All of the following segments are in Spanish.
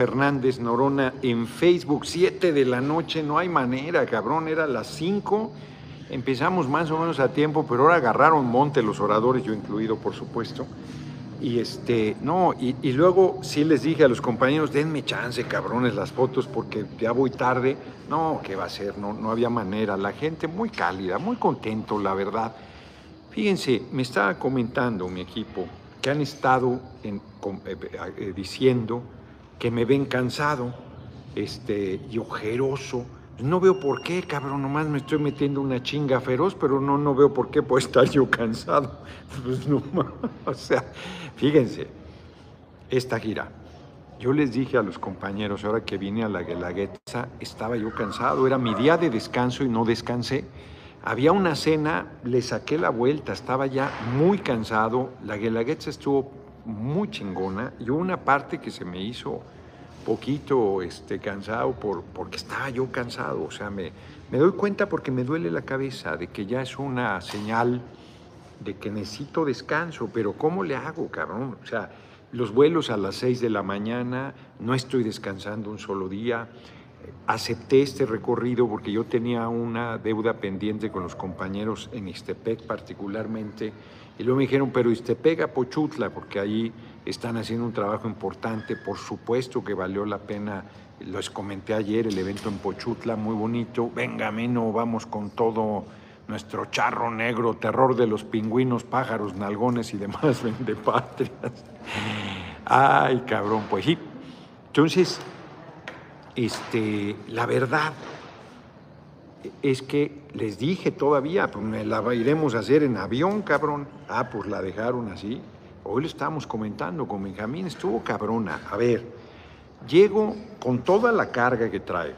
Fernández Norona en Facebook, 7 de la noche, no hay manera, cabrón, era las 5. Empezamos más o menos a tiempo, pero ahora agarraron monte los oradores, yo incluido, por supuesto. Y este, no, y, luego sí les dije a los compañeros, denme chance, cabrones, las fotos, porque ya voy tarde. No, ¿qué va a ser? No, no había manera. La gente muy cálida, muy contento, la verdad. Fíjense, me estaba comentando mi equipo que han estado eh, eh, diciendo que me ven cansado este, y ojeroso. No veo por qué, cabrón, nomás me estoy metiendo una chinga feroz, pero no, no veo por qué puedo estar yo cansado. Pues no, o sea, fíjense, esta gira. Yo les dije a los compañeros, ahora que vine a la Guelaguetza, estaba yo cansado, era mi día de descanso y no descansé. Había una cena, le saqué la vuelta, estaba ya muy cansado, la Guelaguetza estuvo muy chingona. Y hubo una parte que se me hizo poquito este, cansado por, porque estaba yo cansado, o sea, me, me doy cuenta porque me duele la cabeza de que ya es una señal de que necesito descanso, pero ¿cómo le hago, cabrón? O sea, los vuelos a las 6 de la mañana, no estoy descansando un solo día, acepté este recorrido porque yo tenía una deuda pendiente con los compañeros en Ixtepec particularmente, y luego me dijeron, pero Ixtepec a Pochutla, porque ahí están haciendo un trabajo importante, por supuesto que valió la pena, les comenté ayer, el evento en Pochutla, muy bonito, venga, no vamos con todo nuestro charro negro, terror de los pingüinos, pájaros, nalgones y demás vendepatrias. Ay, cabrón, pues sí. Entonces, este, la verdad es que les dije todavía, pues me la iremos a hacer en avión, cabrón. Ah, pues la dejaron así. Hoy lo estábamos comentando con Benjamín, estuvo cabrona. A ver, llego con toda la carga que trae,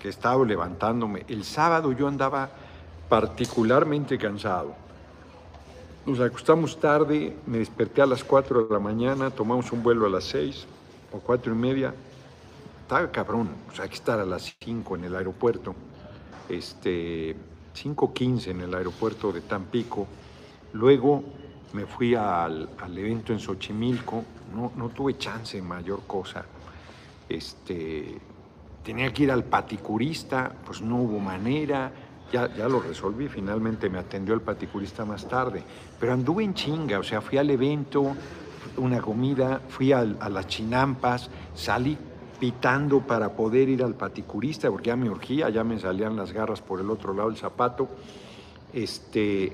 que he levantándome. El sábado yo andaba particularmente cansado. Nos acostamos tarde, me desperté a las 4 de la mañana, tomamos un vuelo a las 6 o cuatro y media estaba cabrón, o sea, hay que estar a las 5 en el aeropuerto, este, 5.15 en el aeropuerto de Tampico. Luego me fui al, al, evento en Xochimilco, no, no tuve chance, mayor cosa. Este, tenía que ir al paticurista, pues no hubo manera, ya, ya lo resolví, finalmente me atendió el paticurista más tarde, pero anduve en chinga, o sea, fui al evento, una comida, fui a, a las chinampas, salí pitando para poder ir al paticurista, porque ya me urgía, ya me salían las garras por el otro lado del zapato. Este,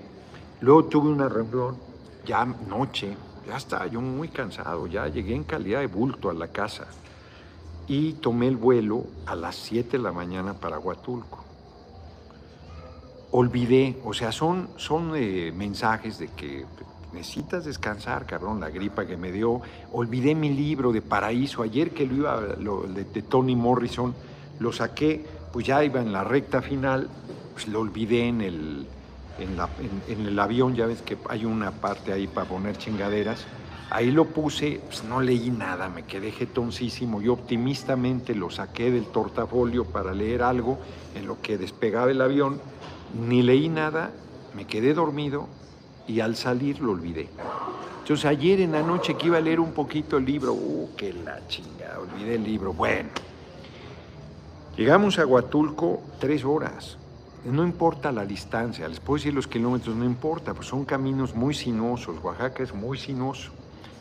luego tuve una reunión, ya noche, ya estaba yo muy cansado, ya llegué en calidad de bulto a la casa y tomé el vuelo a las 7 de la mañana para Huatulco. Olvidé, o sea, son, son eh, mensajes de que necesitas descansar, cabrón, la gripa que me dio. Olvidé mi libro de Paraíso, ayer que lo iba, lo, de, de, Tony Morrison, lo saqué, pues ya iba en la recta final, pues lo olvidé en el, en, el avión, ya ves que hay una parte ahí para poner chingaderas. Ahí lo puse, pues no leí nada, me quedé jetoncísimo. Yo optimistamente lo saqué del tortafolio para leer algo en lo que despegaba el avión. Ni leí nada, me quedé dormido y al salir lo olvidé. Entonces ayer en la noche que iba a leer un poquito el libro, ¡uh, qué la chingada! Olvidé el libro. Bueno, llegamos a Huatulco tres horas. No importa la distancia, les puedo decir los kilómetros, no importa, pues son caminos muy sinuosos. Oaxaca es muy sinuoso,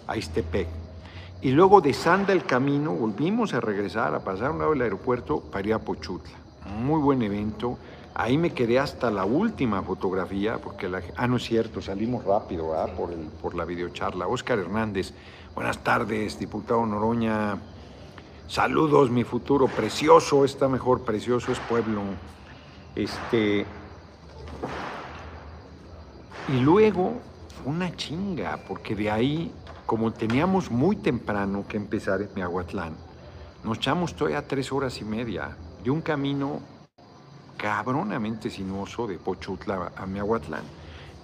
a Istepec. Y luego de Sanda el camino, volvimos a regresar, a pasar un lado del aeropuerto para ir a Pochutla. Muy buen evento. Ahí me quedé hasta la última fotografía, porque la... Ah, no es cierto, salimos rápido ¿verdad? Por, el, por la videocharla. Oscar Hernández, buenas tardes, diputado Noroña. Saludos, mi futuro precioso, está mejor, precioso es pueblo. Este... Y luego, una chinga, porque de ahí, como teníamos muy temprano que empezar en Miahuatlán, nos echamos todavía tres horas y media de un camino cabronamente sinuoso de Pochutla a Miahuatlán.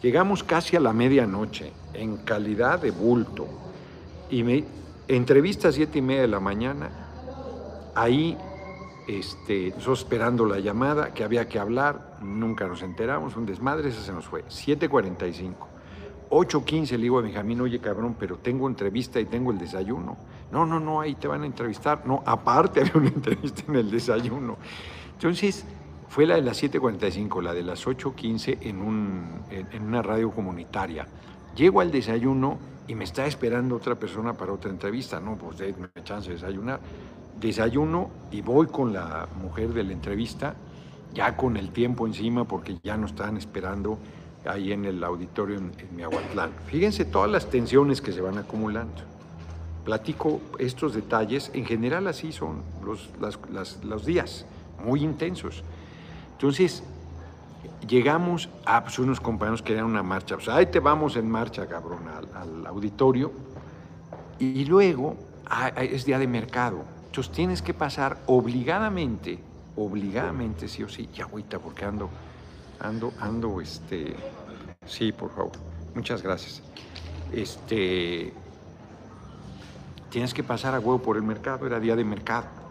Llegamos casi a la medianoche, en calidad de bulto. Y me, entrevista a siete y media de la mañana, ahí, este, nosotros esperando la llamada, que había que hablar, nunca nos enteramos, un desmadre, ese se nos fue. 7.45. 8.15 le digo a Benjamín, oye cabrón, pero tengo entrevista y tengo el desayuno. No, no, no, ahí te van a entrevistar. No, aparte había una entrevista en el desayuno. Entonces, fue la de las 7.45, la de las 8.15 en, un, en, una radio comunitaria. Llego al desayuno y me está esperando otra persona para otra entrevista. No, pues déme chance de desayunar. Desayuno y voy con la mujer de la entrevista, ya con el tiempo encima, porque ya nos están esperando ahí en el auditorio en, en Miahuatlán. Fíjense todas las tensiones que se van acumulando. Platico estos detalles, en general así son los, los días, muy intensos. Entonces, llegamos a pues, unos compañeros que eran una marcha, pues ahí te vamos en marcha, cabrón, al, auditorio, y luego ah, es día de mercado. Entonces tienes que pasar obligadamente, obligadamente, sí o sí, y agüita, porque ando, ando, ando, este, sí, por favor, muchas gracias. Este, tienes que pasar a huevo por el mercado, era día de mercado.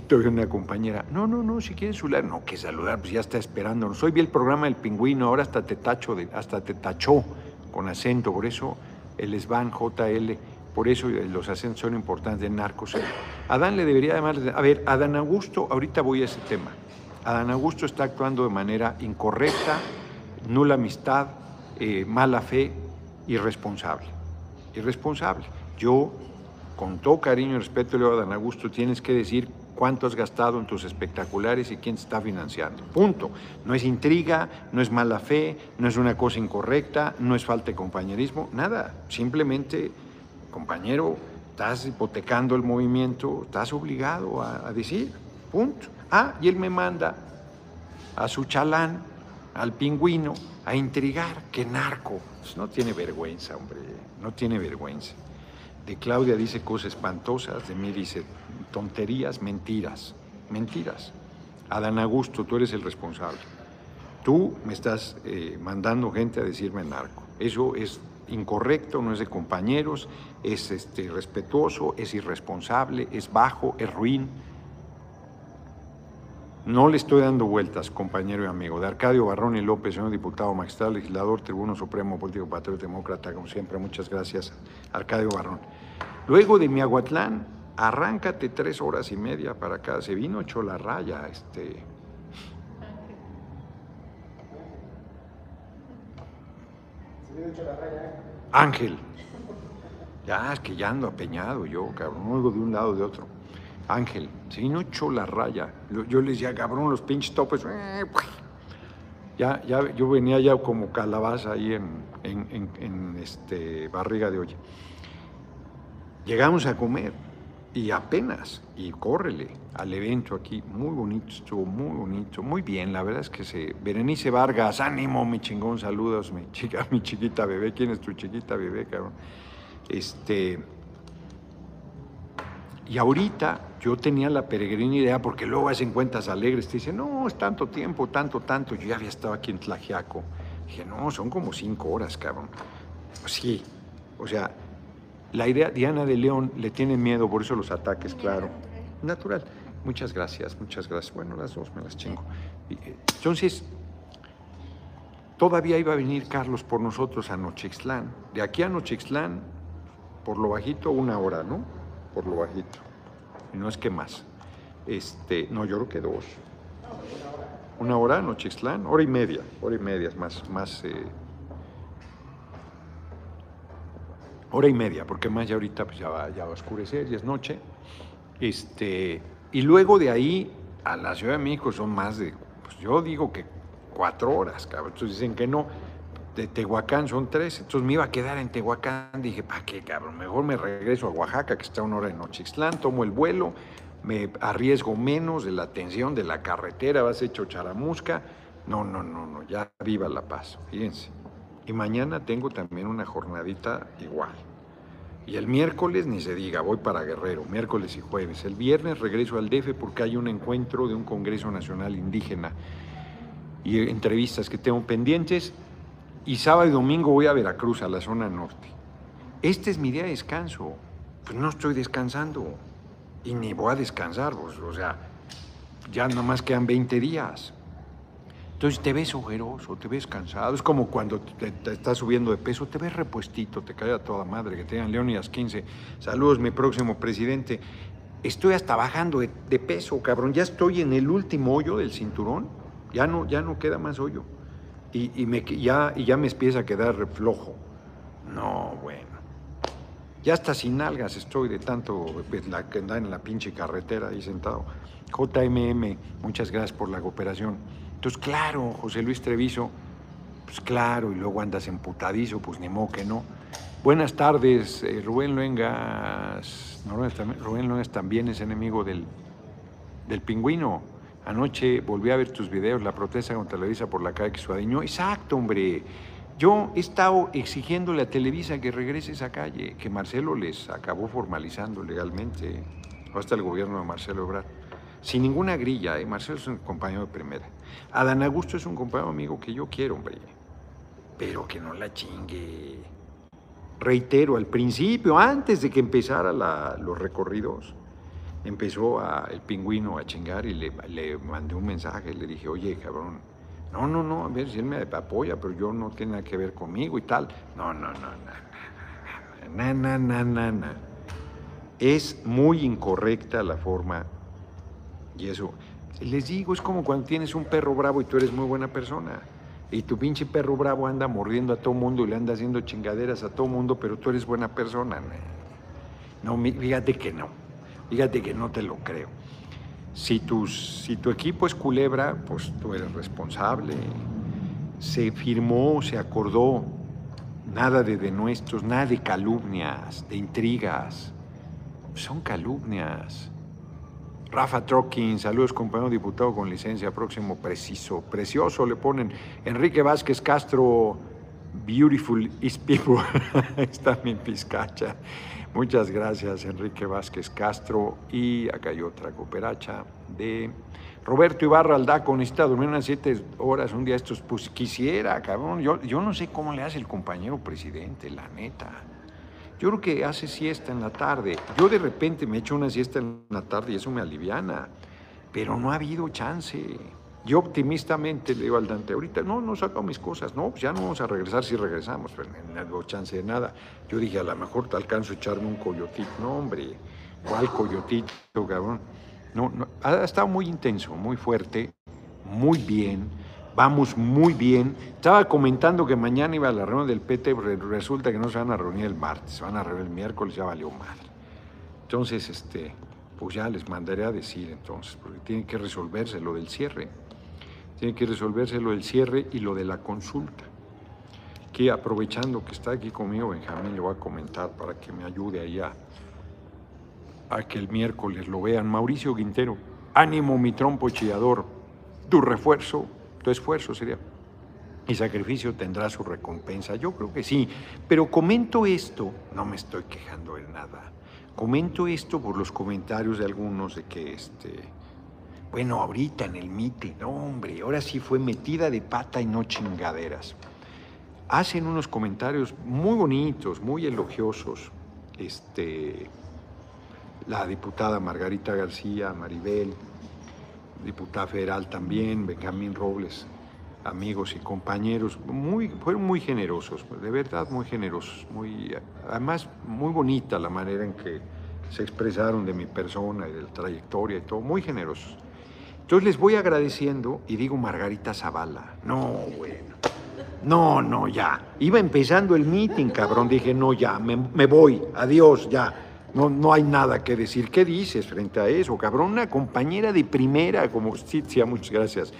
Todavía una compañera, no, no, no, si quieres saludar, no, que saludar, pues ya está esperándonos. Hoy vi el programa del pingüino, ahora hasta te tacho, de, hasta te tachó con acento, por eso el SBAN, JL, por eso los acentos son importantes de narcos. Adán le debería llamar, a ver, Adán Augusto, ahorita voy a ese tema. Adán Augusto está actuando de manera incorrecta, nula amistad, eh, mala fe, irresponsable. Irresponsable. Yo, con todo cariño y respeto, le digo a Adán Augusto, tienes que decir cuánto has gastado en tus espectaculares y quién está financiando. Punto. No es intriga, no es mala fe, no es una cosa incorrecta, no es falta de compañerismo, nada. Simplemente, compañero, estás hipotecando el movimiento, estás obligado a, decir. Punto. Ah, y él me manda a su chalán, al pingüino, a intrigar. ¡Qué narco! Pues no tiene vergüenza, hombre, no tiene vergüenza. De Claudia dice cosas espantosas, de mí dice tonterías, mentiras, mentiras. Adán Augusto, tú eres el responsable. Tú me estás eh, mandando gente a decirme narco. Eso es incorrecto, no es de compañeros, es este, respetuoso, es irresponsable, es bajo, es ruin. No le estoy dando vueltas, compañero y amigo. De Arcadio Barrón y López, señor diputado magistral, legislador, tribuno supremo, político, patriota, demócrata, como siempre. Muchas gracias, Arcadio Barrón. Luego de Miahuatlán, arráncate tres horas y media para acá. Se vino hecho la raya, este. Ángel. Ya, es que ya ando apeñado yo, cabrón. No oigo de un lado de otro. Ángel, se vino hecho la raya. Yo les decía, cabrón, los pinches topes. Eh, ya, ya, yo venía ya como calabaza ahí en, en, en este, barriga de olla. Llegamos a comer y apenas, y córrele al evento aquí, muy bonito, estuvo muy bonito, muy bien, la verdad es que se... Berenice Vargas, ánimo, mi chingón, saludos, mi chica, mi chiquita bebé, ¿quién es tu chiquita bebé, cabrón? Este... Y ahorita yo tenía la peregrina idea, porque luego hacen cuentas alegres, te dicen, no, es tanto tiempo, tanto, tanto, yo ya había estado aquí en Tlajiaco. Dije, no, son como cinco horas, cabrón. Sí, o sea, la idea, Diana de León le tiene miedo, por eso los ataques, claro. Natural. Muchas gracias, muchas gracias. Bueno, las dos me las chingo. Eh, entonces, todavía iba a venir Carlos por nosotros a Nochixtlán. De aquí a Nochixtlán, por lo bajito, una hora, ¿no? Por lo bajito. Y no es que más. Este, no, yo creo que dos. Una hora, Nochixtlán, hora y media, hora y media, más, más eh, hora y media, porque más ya ahorita pues ya, va, ya va a oscurecer, ya es noche. Este, y luego de ahí a la Ciudad de México son más de, pues yo digo que cuatro horas, cabrón. Entonces dicen que no, de Tehuacán son tres, entonces me iba a quedar en Tehuacán. Dije, ¿para qué, cabrón? Mejor me regreso a Oaxaca, que está una hora en Nochixtlán, tomo el vuelo, me arriesgo menos de la tensión de la carretera, vas hecho charamusca. No, no, no, no, ya viva la paz, fíjense. Y mañana tengo también una jornadita igual. Y el miércoles ni se diga, voy para Guerrero, miércoles y jueves. El viernes regreso al DF porque hay un encuentro de un Congreso Nacional Indígena y entrevistas que tengo pendientes. Y sábado y domingo voy a Veracruz, a la zona norte. Este es mi día de descanso. Pues no estoy descansando y ni voy a descansar, pues, o sea, ya nomás quedan 20 días. Entonces te ves ojeroso, te ves cansado. Es como cuando te, estás subiendo de peso, te ves repuestito, te cae a toda madre. Que tengan Leonidas 15. Saludos, mi próximo presidente. Estoy hasta bajando de, peso, cabrón. Ya estoy en el último hoyo del cinturón. Ya no, ya no queda más hoyo. Y, me, ya, y ya me empieza a quedar reflojo. No, bueno. Ya hasta sin algas estoy de tanto pues, la, que anda en la pinche carretera ahí sentado. JMM, muchas gracias por la cooperación. Entonces, claro, José Luis Treviso, pues claro, y luego andas emputadizo, pues ni modo que no. Buenas tardes, eh, Rubén Luengas. Rubén Luengas también es enemigo del, del pingüino. Anoche volví a ver tus videos, la protesta contra Televisa por la calle Suadeño. Exacto, hombre. Yo he estado exigiéndole a Televisa que regrese esa calle, que Marcelo les acabó formalizando legalmente, hasta el gobierno de Marcelo Ebrard. Sin ninguna grilla, ¿eh? Marcelo es un compañero de primera. Adán Augusto es un compadre amigo que yo quiero, hombre, pero que no la chingue. Reitero, al principio, antes de que empezara la, los recorridos, empezó a, el pingüino a chingar y le, le mandé un mensaje, le dije, oye, cabrón, no, no, no, a ver si él me apoya, pero yo no tiene nada que ver conmigo y tal. No, no, no, no, na, na, na, na, na. Es muy incorrecta la forma y eso. Les digo, es como cuando tienes un perro bravo y tú eres muy buena persona y tu pinche perro bravo anda mordiendo a todo mundo y le anda haciendo chingaderas a todo mundo, pero tú eres buena persona. No, fíjate que no. Fíjate que no te lo creo. Si, si tu equipo es culebra, pues tú eres responsable. Se firmó, se acordó, nada de denuestos, nada de calumnias, de intrigas. Son calumnias. Rafa Trokin, saludos compañero diputado con licencia, próximo preciso, precioso, le ponen. Enrique Vázquez Castro, beautiful is people, está mi pizcacha. Muchas gracias Enrique Vázquez Castro. Y acá hay otra cooperacha de Roberto Ibarra Aldaco, necesita dormir unas siete horas un día estos, pues quisiera, cabrón, yo, yo no sé cómo le hace el compañero presidente, la neta. Yo creo que hace siesta en la tarde. Yo de repente me echo una siesta en la tarde y eso me aliviana, pero no ha habido chance. Yo optimistamente le digo al Dante, ahorita no, no saco mis cosas, no, pues ya no vamos a regresar si regresamos, pero no hago chance de nada. Yo dije, a lo mejor te alcanzo a echarme un coyotito. No, hombre, ¿cuál coyotito, cabrón? No, no, ha estado muy intenso, muy fuerte, muy bien vamos muy bien. Estaba comentando que mañana iba a la reunión del PT, resulta que no se van a reunir el martes, se van a reunir el miércoles, ya valió madre. Entonces, este, pues ya les mandaré a decir entonces, porque tiene que resolverse lo del cierre. Tiene que resolverse lo del cierre y lo de la consulta. Que aprovechando que está aquí conmigo Benjamín, le voy a comentar para que me ayude allá a que el miércoles lo vean. Mauricio Quintero, ánimo mi trompo chillador, tu refuerzo tu esfuerzo sería y sacrificio tendrá su recompensa. Yo creo que sí, pero comento esto, no me estoy quejando de nada. Comento esto por los comentarios de algunos de que este bueno, ahorita en el mite, no hombre, ahora sí fue metida de pata y no chingaderas. Hacen unos comentarios muy bonitos, muy elogiosos. Este la diputada Margarita García, Maribel, diputada federal también, Benjamín Robles, amigos y compañeros, muy, fueron muy generosos, de verdad muy generosos, muy, además muy bonita la manera en que se expresaron de mi persona y de la trayectoria y todo, muy generosos. Entonces les voy agradeciendo y digo Margarita Zavala, no, bueno, no, no, ya. Iba empezando el meeting, cabrón, dije, no, ya, me, me voy, adiós, ya no, no hay nada que decir. ¿Qué dices frente a eso, cabrón? Una compañera de primera, como Citzia, muchas gracias.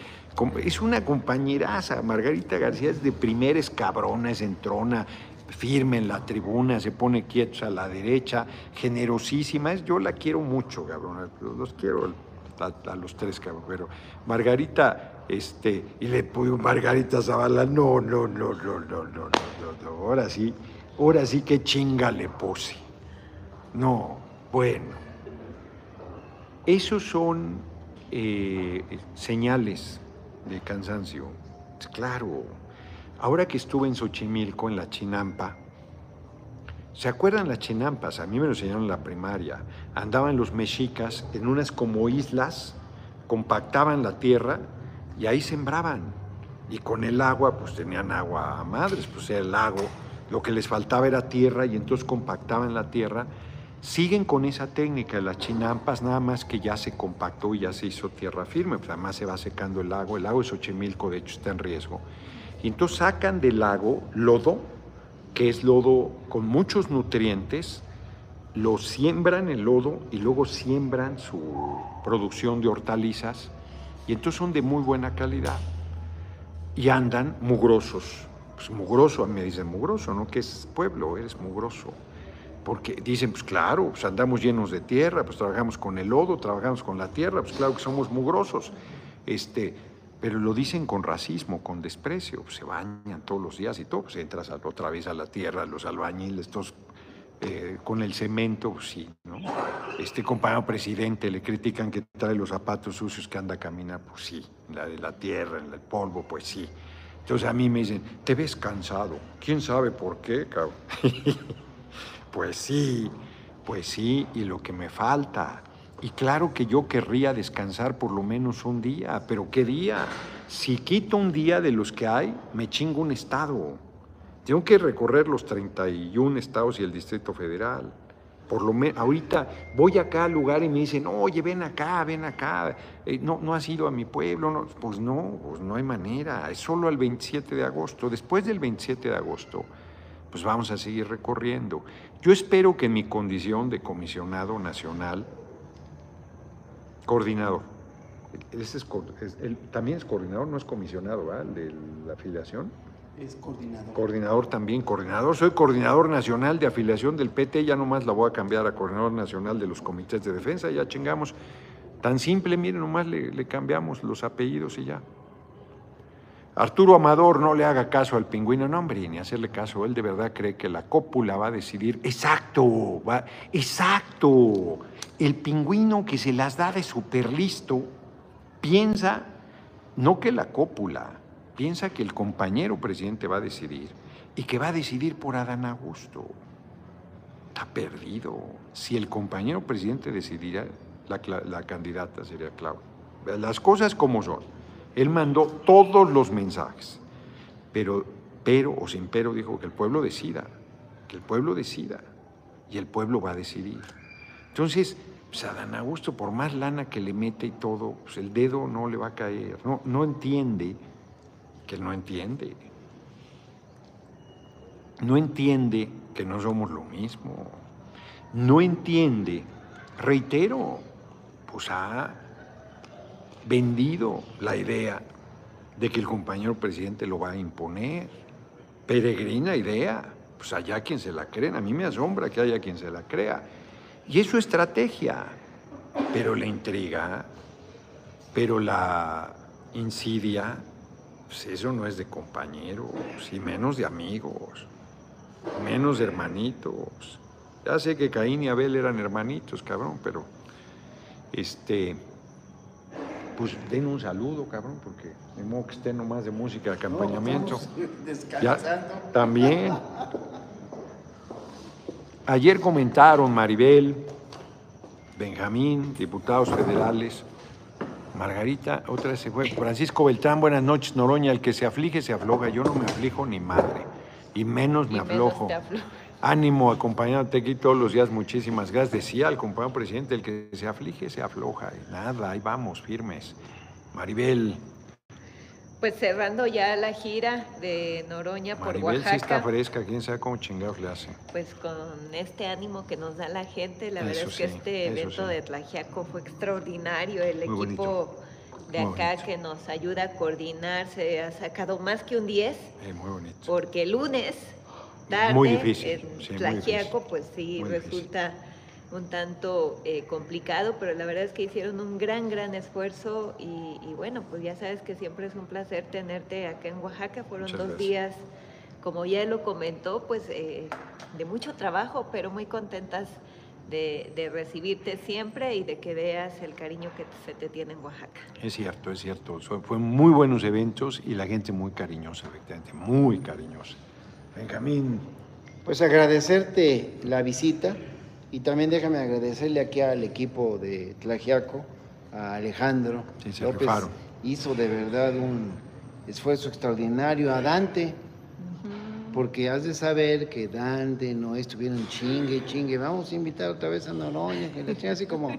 Es una compañeraza. Margarita García es de primera, es cabrona, es entrona, firme en la tribuna, se pone quietos a la derecha, generosísima. Yo la quiero mucho, cabrón. Los quiero a, los tres, cabrón. Pero Margarita, este, y le puso Margarita Zavala, no, no, no, no, no, no, no, no, ahora sí, ahora sí que chinga le pose. No, bueno. Esos son eh, señales de cansancio. Claro. Ahora que estuve en Xochimilco, en la Chinampa, ¿se acuerdan las chinampas? A mí me lo enseñaron en la primaria. Andaban los mexicas en unas como islas, compactaban la tierra y ahí sembraban. Y con el agua, pues tenían agua a madres, pues era el lago. Lo que les faltaba era tierra y entonces compactaban la tierra. Siguen con esa técnica de las chinampas, nada más que ya se compactó y ya se hizo tierra firme, pues además se va secando el lago. El lago de Xochimilco, de hecho, está en riesgo. Y entonces sacan del lago lodo, que es lodo con muchos nutrientes, lo siembran el lodo y luego siembran su producción de hortalizas y entonces son de muy buena calidad y andan mugrosos. Pues mugroso, me dicen mugroso, ¿no? Que es pueblo, eres mugroso. Porque dicen, pues claro, pues andamos llenos de tierra, pues trabajamos con el lodo, trabajamos con la tierra, pues claro que somos mugrosos. Este, pero lo dicen con racismo, con desprecio, pues se bañan todos los días y todo, pues entras otra vez a la tierra, los albañiles, todos eh, con el cemento, pues sí. Este compañero presidente le critican que trae los zapatos sucios que anda a caminar, pues sí, la de la tierra, en el polvo, pues sí. Entonces a mí me dicen, te ves cansado, ¿quién sabe por qué, cabrón? pues sí, pues sí, y lo que me falta. Y claro que yo querría descansar por lo menos un día, pero ¿qué día? Si quito un día de los que hay, me chingo un estado. Tengo que recorrer los 31 estados y el Distrito Federal. Por lo menos, ahorita voy acá al lugar y me dicen, oye, ven acá, ven acá. Eh, no, no has ido a mi pueblo. Pues no, pues no hay manera. Es solo el 27 de agosto. Después del 27 de agosto, pues vamos a seguir recorriendo. Yo espero que mi condición de comisionado nacional, coordinador, es, también es coordinador, no es comisionado, ¿verdad? de la afiliación es coordinador. Coordinador también, coordinador. Soy coordinador nacional de afiliación del PT, ya nomás la voy a cambiar a coordinador nacional de los comités de defensa, ya chingamos. Tan simple, miren, nomás le, cambiamos los apellidos y ya. Arturo Amador no le haga caso al pingüino, no hombre, ni hacerle caso. Él de verdad cree que la cópula va a decidir. Exacto, va, exacto. El pingüino que se las da de súper listo piensa no que la cópula, piensa que el compañero presidente va a decidir y que va a decidir por Adán Augusto. Está perdido. Si el compañero presidente decidiera, la, candidata sería Claudia. Las cosas como son. Él mandó todos los mensajes, pero, pero o sin pero dijo que el pueblo decida, que el pueblo decida y el pueblo va a decidir. Entonces, pues Adán Augusto, por más lana que le mete y todo, pues el dedo no le va a caer, no, no entiende que no entiende. No entiende que no somos lo mismo. No entiende, reitero, pues ha vendido la idea de que el compañero presidente lo va a imponer. Peregrina idea. Pues allá quien se la creen. A mí me asombra que haya quien se la crea. Y es su estrategia. Pero la intriga, pero la insidia, pues eso no es de compañeros, y menos de amigos, menos de hermanitos. Ya sé que Caín y Abel eran hermanitos, cabrón, pero este, pues den un saludo, cabrón, porque de modo que esté nomás de música de acompañamiento. descansando. también. Ayer comentaron Maribel, Benjamín, diputados federales, Margarita, otra se fue. Francisco Beltrán, buenas noches. Noroña, el que se aflige se afloja. Yo no me aflijo ni madre. Y menos me aflojo. Ánimo, acompañándote aquí todos los días. Muchísimas gracias. Decía el compañero presidente, el que se aflige se afloja. nada, ahí vamos, firmes. Maribel. Pues cerrando ya la gira de Noroña por Maribel sí está fresca, quién sabe cómo chingados le hace. Pues con este ánimo que nos da la gente, la verdad es que este evento de Tlajiaco fue extraordinario, el equipo de acá que nos ayuda a coordinar se ha sacado más que un 10. muy bonito. Porque el lunes tarde muy difícil. en Tlajiaco, pues sí, resulta un tanto eh, complicado, pero la verdad es que hicieron un gran, gran esfuerzo y, bueno, pues ya sabes que siempre es un placer tenerte acá en Oaxaca. Fueron dos días, como ya lo comentó, pues eh, de mucho trabajo, pero muy contentas de, recibirte siempre y de que veas el cariño que se te tiene en Oaxaca. Es cierto, es cierto. Fueron muy buenos eventos y la gente muy cariñosa, efectivamente, muy cariñosa. Benjamín. Pues agradecerte la visita y también déjame agradecerle aquí al equipo de Tlajiaco, a Alejandro sí, se López. Hizo de verdad un esfuerzo extraordinario, a Dante, porque has de saber que Dante no estuvieron chingue, chingue, vamos a invitar otra vez a Noroña, que le así como...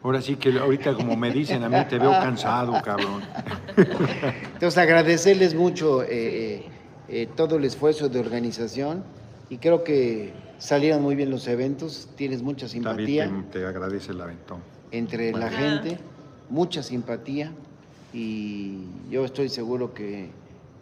Ahora sí que ahorita como me dicen a mí te veo cansado, cabrón. Entonces agradecerles mucho eh, eh, todo el esfuerzo de organización y creo que salieron muy bien los eventos, tienes mucha simpatía. David te, te agradece el aventón. Entre la gente, mucha simpatía y yo estoy seguro que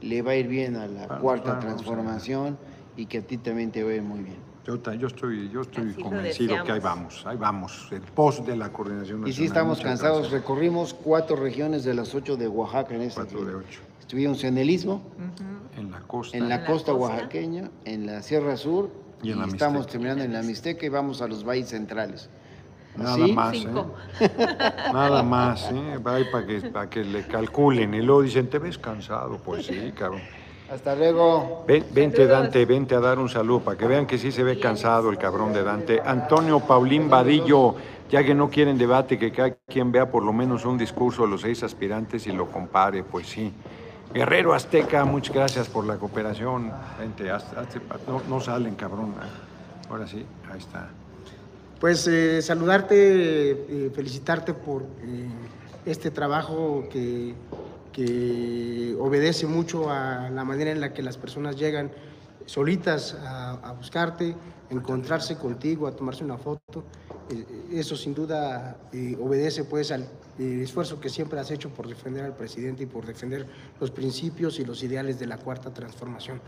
le va a ir bien a la cuarta transformación y que a ti también te va a ir muy bien. Yo, yo estoy, yo estoy convencido que ahí vamos, ahí vamos, el post de la coordinación nacional. Y sí estamos cansados, recorrimos cuatro regiones de las ocho de Oaxaca en este Cuatro de ocho. Estuvimos en el Istmo, en la costa, en la costa oaxaqueña, en la Sierra Sur y, en la estamos terminando en la Mixteca y vamos a los valles centrales. Nada más, ¿eh? Nada más, ¿eh? para que, para que le calculen. Y luego dicen, ¿te ves cansado? Pues sí, cabrón. Hasta luego. vente, Dante, vente a dar un saludo para que vean que sí se ve cansado el cabrón de Dante. Antonio Paulín Vadillo, ya que no quieren debate, que cada quien vea por lo menos un discurso de los seis aspirantes y lo compare, pues sí. Guerrero Azteca, muchas gracias por la cooperación. Vente, no, salen, cabrón. Ahora sí, ahí está. Pues eh, saludarte, eh, felicitarte por eh, este trabajo que, que, obedece mucho a la manera en la que las personas llegan solitas a, buscarte, encontrarse contigo, a tomarse una foto. eso sin duda obedece pues al esfuerzo que siempre has hecho por defender al presidente y por defender los principios y los ideales de la cuarta transformación.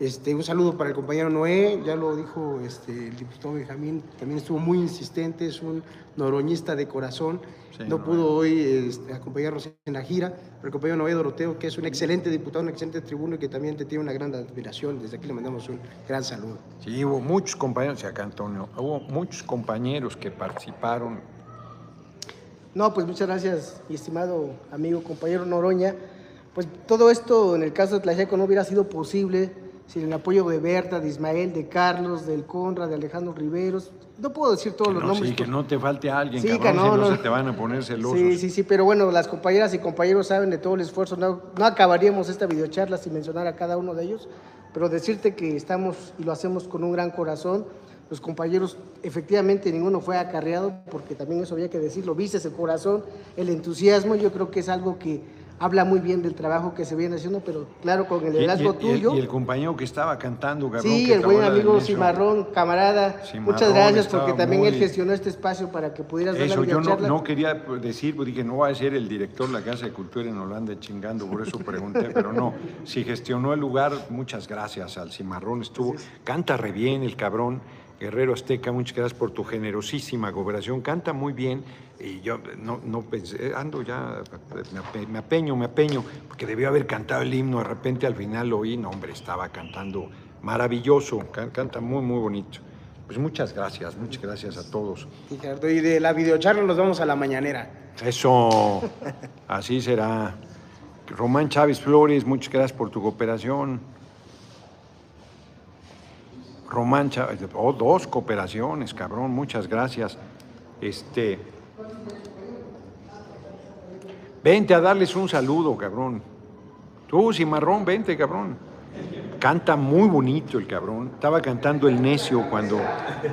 Este, un saludo para el compañero Noé, ya lo dijo este, el diputado Benjamín, también estuvo muy insistente, es un noroñista de corazón. no pudo hoy este, acompañarnos en la gira, pero el compañero Noé Doroteo, que es un excelente diputado, un excelente tribuno y que también te tiene una gran admiración. Desde aquí le mandamos un gran saludo. Sí, hubo muchos compañeros, acá Antonio, hubo muchos compañeros que participaron. No, pues muchas gracias, mi estimado amigo compañero Noroña. Pues todo esto en el caso de Tlajeco no hubiera sido posible sin el apoyo de Berta, de Ismael, de Carlos, del Conra, de Alejandro Riveros. No puedo decir todos los nombres. Sí, que no te falte alguien, sí, cabrón, no, si no, se te van a poner celosos. Sí, sí, sí, pero bueno, las compañeras y compañeros saben de todo el esfuerzo. No, no acabaríamos esta videocharla sin mencionar a cada uno de ellos, pero decirte que estamos y lo hacemos con un gran corazón. Los compañeros, efectivamente, ninguno fue acarreado, porque también eso había que decirlo. Viste ese corazón, el entusiasmo, yo creo que es algo que habla muy bien del trabajo que se viene haciendo, pero claro, con el liderazgo tuyo. Y el, compañero que estaba cantando, Gabriel. Sí, el buen amigo Cimarrón, camarada. muchas gracias porque también él gestionó este espacio para que pudieras ver Eso, yo no, quería decir, pues dije, no va a ser el director de la Casa de Cultura en Holanda chingando, por eso pregunté, pero no. Si gestionó el lugar, muchas gracias al Cimarrón, estuvo, canta re bien el cabrón. Guerrero Azteca, muchas gracias por tu generosísima cooperación. Canta muy bien y yo no, no pensé, ando ya, me apeño, me apeño, porque debió haber cantado el himno. De repente al final lo oí, no, hombre, estaba cantando maravilloso, canta muy, muy bonito. Pues muchas gracias, muchas gracias a todos. Y de la videocharla nos vamos a la mañanera. Eso, así será. Román Chávez Flores, muchas gracias por tu cooperación. Román Chávez, oh, dos cooperaciones, cabrón, muchas gracias. Este, vente a darles un saludo, cabrón. Tú, Cimarrón, vente, cabrón. Canta muy bonito el cabrón. Estaba cantando el necio cuando,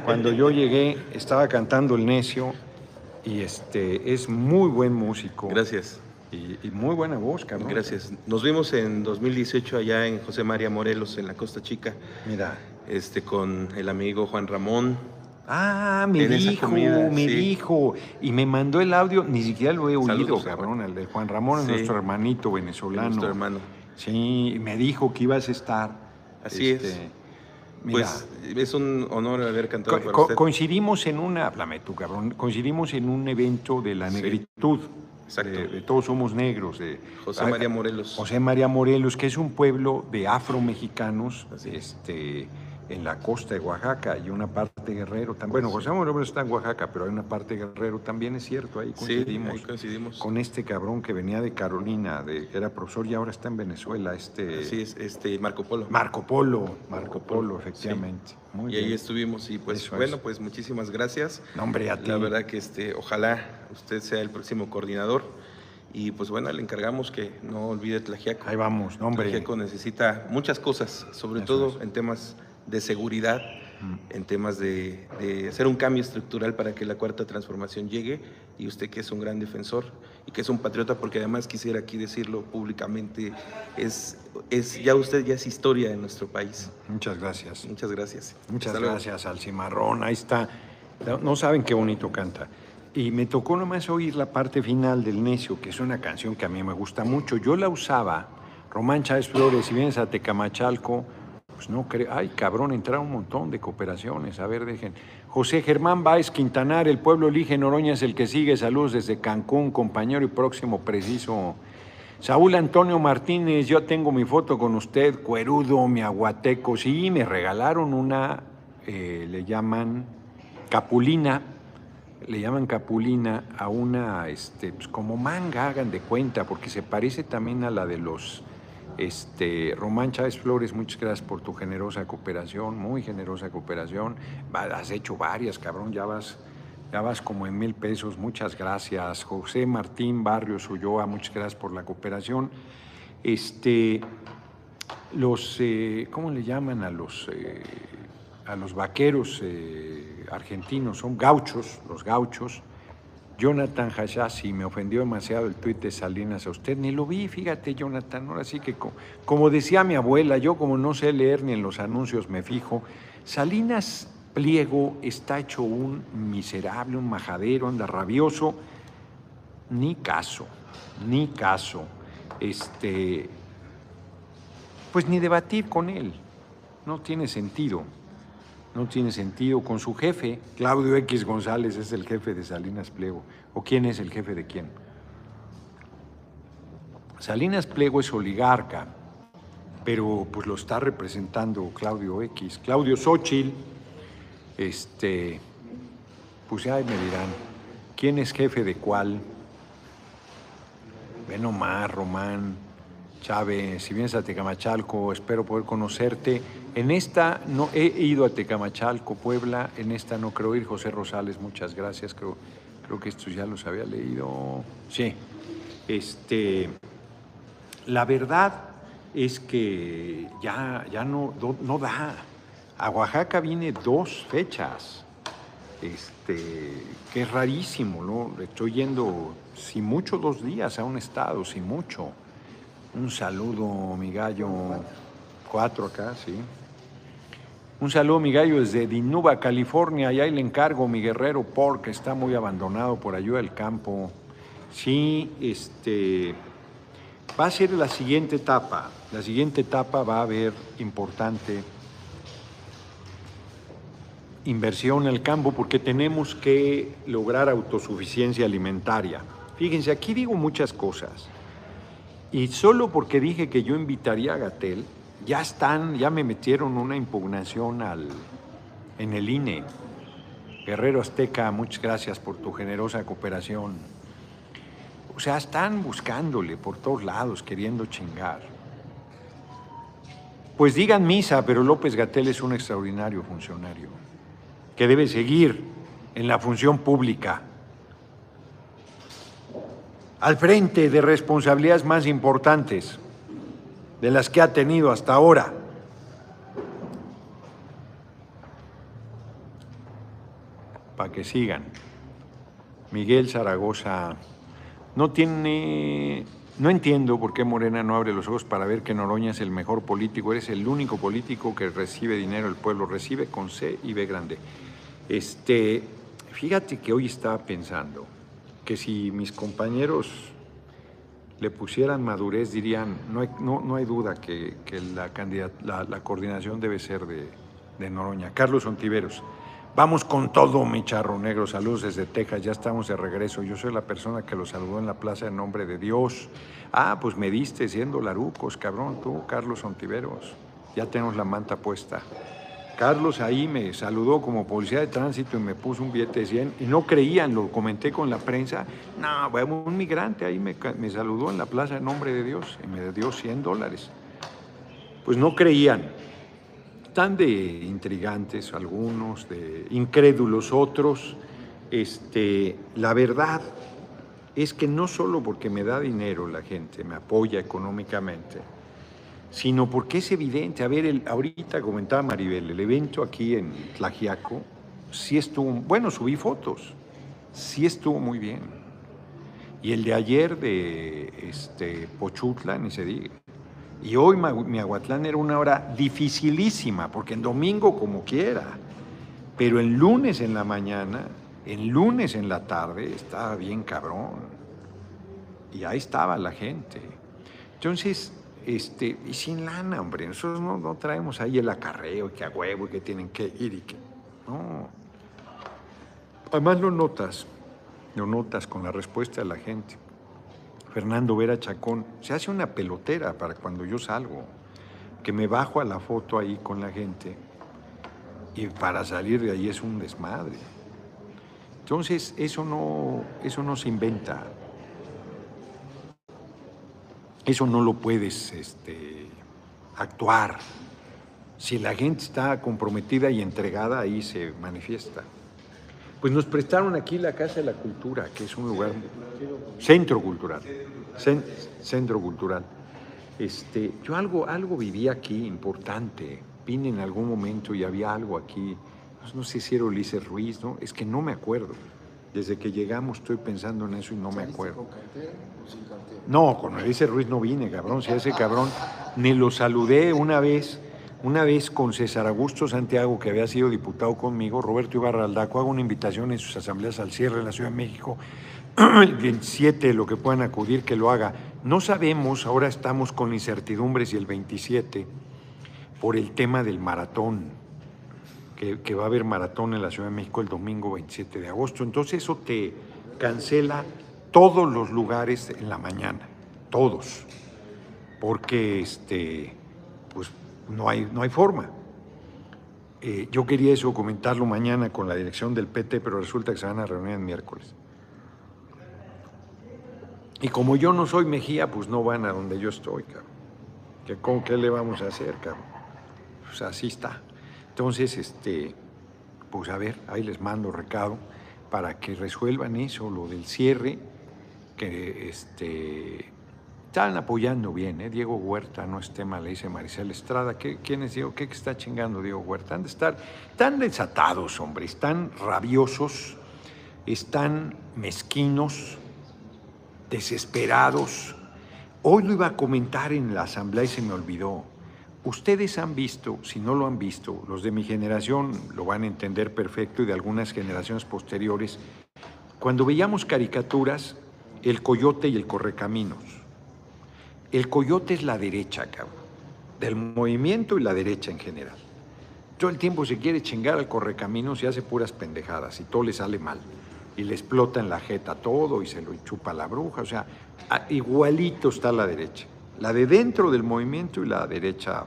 cuando yo llegué, estaba cantando el necio y este es muy buen músico. Gracias. Y, y, muy buena voz, cabrón. Gracias. Nos vimos en 2018 allá en José María Morelos, en la Costa Chica. Mira este, con el amigo Juan Ramón. Ah, me dijo, me dijo. Y me mandó el audio, ni siquiera lo he oído, cabrón. El de Juan Ramón es nuestro hermanito venezolano. Nuestro hermano. Sí, me dijo que ibas a estar. Así es. Este, pues es un honor haber cantado Coincidimos en una, háblame tú, cabrón, coincidimos en un evento de la negritud. Exacto. De, Todos Somos Negros. De, José María Morelos. José María Morelos, que es un pueblo de afromexicanos. Este, en la costa de Oaxaca y una parte Guerrero también. Bueno, José Manuel está en Oaxaca, pero hay una parte Guerrero también, es cierto, ahí coincidimos, coincidimos. con este cabrón que venía de Carolina, de, era profesor y ahora está en Venezuela, este... Sí, es este Marco Polo. Marco Polo, Marco Polo, efectivamente. y ahí estuvimos y pues bueno, pues muchísimas gracias. nombre a ti. La verdad que este, ojalá usted sea el próximo coordinador Y pues bueno, le encargamos que no olvide Tlajiaco. Ahí vamos, hombre. Tlajiaco necesita muchas cosas, sobre todo en temas de seguridad, en temas de, hacer un cambio estructural para que la cuarta transformación llegue y usted que es un gran defensor y que es un patriota, porque además quisiera aquí decirlo públicamente, es, es ya usted ya es historia en nuestro país. Muchas gracias. Muchas gracias. Muchas gracias al cimarrón, ahí está. No saben qué bonito canta. Y me tocó nomás oír la parte final del Necio, que es una canción que a mí me gusta mucho. Yo la usaba, Román Chávez Flores, si vienes a Tecamachalco, no creo. Ay, cabrón, entraron un montón de cooperaciones. A ver, dejen. José Germán Báez Quintanar, el pueblo elige Noroña es el que sigue. Saludos desde Cancún, compañero y próximo preciso. Saúl Antonio Martínez, yo tengo mi foto con usted, cuerudo, mi aguateco. Sí, me regalaron una, eh, le llaman capulina, le llaman capulina a una, este, pues como manga, hagan de cuenta, porque se parece también a la de los este, Román Chávez Flores, muchas gracias por tu generosa cooperación, muy generosa cooperación. Has hecho varias, cabrón, ya vas, ya vas como en mil pesos, muchas gracias. José Martín Barrios Ulloa, muchas gracias por la cooperación. Este, los, eh, ¿cómo le llaman a los, eh, a los vaqueros eh, argentinos? Son gauchos, los gauchos. Jonathan Hayashi, me ofendió demasiado el tuit de Salinas a usted. Ni lo vi, fíjate, Jonathan. Ahora sí que, como, decía mi abuela, yo como no sé leer ni en los anuncios me fijo, Salinas Pliego está hecho un miserable, un majadero, anda rabioso. Ni caso, ni caso. Este, pues ni debatir con él. No tiene sentido no tiene sentido con su jefe. Claudio X González es el jefe de Salinas Pliego. ¿O quién es el jefe de quién? Salinas Pliego es oligarca, pero pues lo está representando Claudio X. Claudio Xochitl, este, pues ahí me dirán, ¿quién es jefe de cuál? Ven Omar, Román, Chávez, si vienes a Tecamachalco, espero poder conocerte en esta no he ido a Tecamachalco, Puebla, en esta no creo ir. José Rosales, muchas gracias. Creo, creo que esto ya los había leído. Sí. Este, la verdad es que ya, ya no, no da. A Oaxaca viene dos fechas. Este, que es rarísimo, ¿no? Estoy yendo, si mucho, dos días a un estado, si mucho. Un saludo, mi gallo. Cuatro acá, sí. Un saludo, mi gallo, desde Dinuba, California. Y ahí le encargo, mi guerrero Por, que está muy abandonado por ayuda del campo. Sí, este. Va a ser la siguiente etapa. La siguiente etapa va a haber importante inversión en el campo porque tenemos que lograr autosuficiencia alimentaria. Fíjense, aquí digo muchas cosas. Y solo porque dije que yo invitaría a Gatel, ya están, ya me metieron una impugnación al, en el INE. Guerrero Azteca, muchas gracias por tu generosa cooperación. O sea, están buscándole por todos lados, queriendo chingar. Pues digan misa, pero López Gatel es un extraordinario funcionario que debe seguir en la función pública, al frente de responsabilidades más importantes de las que ha tenido hasta ahora. Para que sigan. Miguel Zaragoza no tiene, no entiendo por qué Morena no abre los ojos para ver que Noroña es el mejor político. Eres el único político que recibe dinero el pueblo, recibe con C y B grande. Este, fíjate que hoy estaba pensando que si mis compañeros le pusieran madurez, dirían, no hay, no, no hay duda que, la, la, coordinación debe ser de, de, Noroña. Carlos Ontiveros, vamos con todo, mi charro negro, saludos desde Texas, ya estamos de regreso. Yo soy la persona que lo saludó en la plaza en nombre de Dios. Ah, pues me diste siendo larucos, cabrón, tú, Carlos Ontiveros. Ya tenemos la manta puesta. Carlos ahí me saludó como policía de tránsito y me puso un billete de 100 y no creían, lo comenté con la prensa. No, un migrante ahí me, me, saludó en la plaza en nombre de Dios y me dio 100 dólares. Pues no creían. Tan de intrigantes algunos, de incrédulos otros. Este, la verdad es que no solo porque me da dinero la gente, me apoya económicamente, sino porque es evidente, a ver, el, ahorita comentaba Maribel, el evento aquí en Tlajiaco, sí estuvo, bueno, subí fotos, sí estuvo muy bien. Y el de ayer de este, Pochutla, ni se diga. Y hoy Miahuatlán era una hora dificilísima, porque en domingo como quiera, pero en lunes en la mañana, en lunes en la tarde, estaba bien cabrón. Y ahí estaba la gente. Entonces, este, y sin lana, hombre, nosotros no, traemos ahí el acarreo, que a huevo, que tienen que ir y que. No. Además lo notas, lo notas con la respuesta de la gente. Fernando Vera Chacón, se hace una pelotera para cuando yo salgo, que me bajo a la foto ahí con la gente y para salir de ahí es un desmadre. Entonces, eso no, eso no se inventa. Eso no lo puedes este, actuar. Si la gente está comprometida y entregada, ahí se manifiesta. Pues nos prestaron aquí la Casa de la Cultura, que es un lugar, centro cultural, centro cultural. Este, yo algo, algo viví aquí importante, vine en algún momento y había algo aquí, pues no sé si era Ulises Ruiz, ¿no? Es que no me acuerdo. Desde que llegamos estoy pensando en eso y no me acuerdo. No, con Ulises Ruiz no vine, cabrón. Si ese cabrón ni lo saludé una vez una vez con César Augusto Santiago, que había sido diputado conmigo, Roberto Ibarra Aldaco, hago una invitación en sus asambleas al cierre en la Ciudad de México, el 27, lo que puedan acudir, que lo haga. No sabemos, ahora estamos con incertidumbres y el 27, por el tema del maratón, que, que va a haber maratón en la Ciudad de México el domingo 27 de agosto. Entonces eso te cancela todos los lugares en la mañana, todos, porque este, pues no hay, no hay forma. Eh, yo quería eso comentarlo mañana con la dirección del PT, pero resulta que se van a reunir el miércoles. Y como yo no soy Mejía, pues no van a donde yo estoy, cabrón. ¿Qué, ¿Con qué le vamos a hacer, cabrón? Pues así está. Entonces, este, pues a ver, ahí les mando recado para que resuelvan eso, lo del cierre, que este, están apoyando bien, ¿eh? Diego Huerta no es tema, le dice Maricel Estrada. ¿Qué, ¿Quién es Diego? ¿Qué está chingando Diego Huerta? Han de estar tan desatados, hombre, están rabiosos, están mezquinos, desesperados. Hoy lo iba a comentar en la asamblea y se me olvidó. Ustedes han visto, si no lo han visto, los de mi generación lo van a entender perfecto y de algunas generaciones posteriores, cuando veíamos caricaturas, el coyote y el correcaminos el coyote es la derecha, cabrón, del movimiento y la derecha en general. Todo el tiempo se quiere chingar al correcaminos y hace puras pendejadas y todo le sale mal. Y le explota en la jeta todo y se lo chupa la bruja. O sea, igualito está la derecha. La de dentro del movimiento y la derecha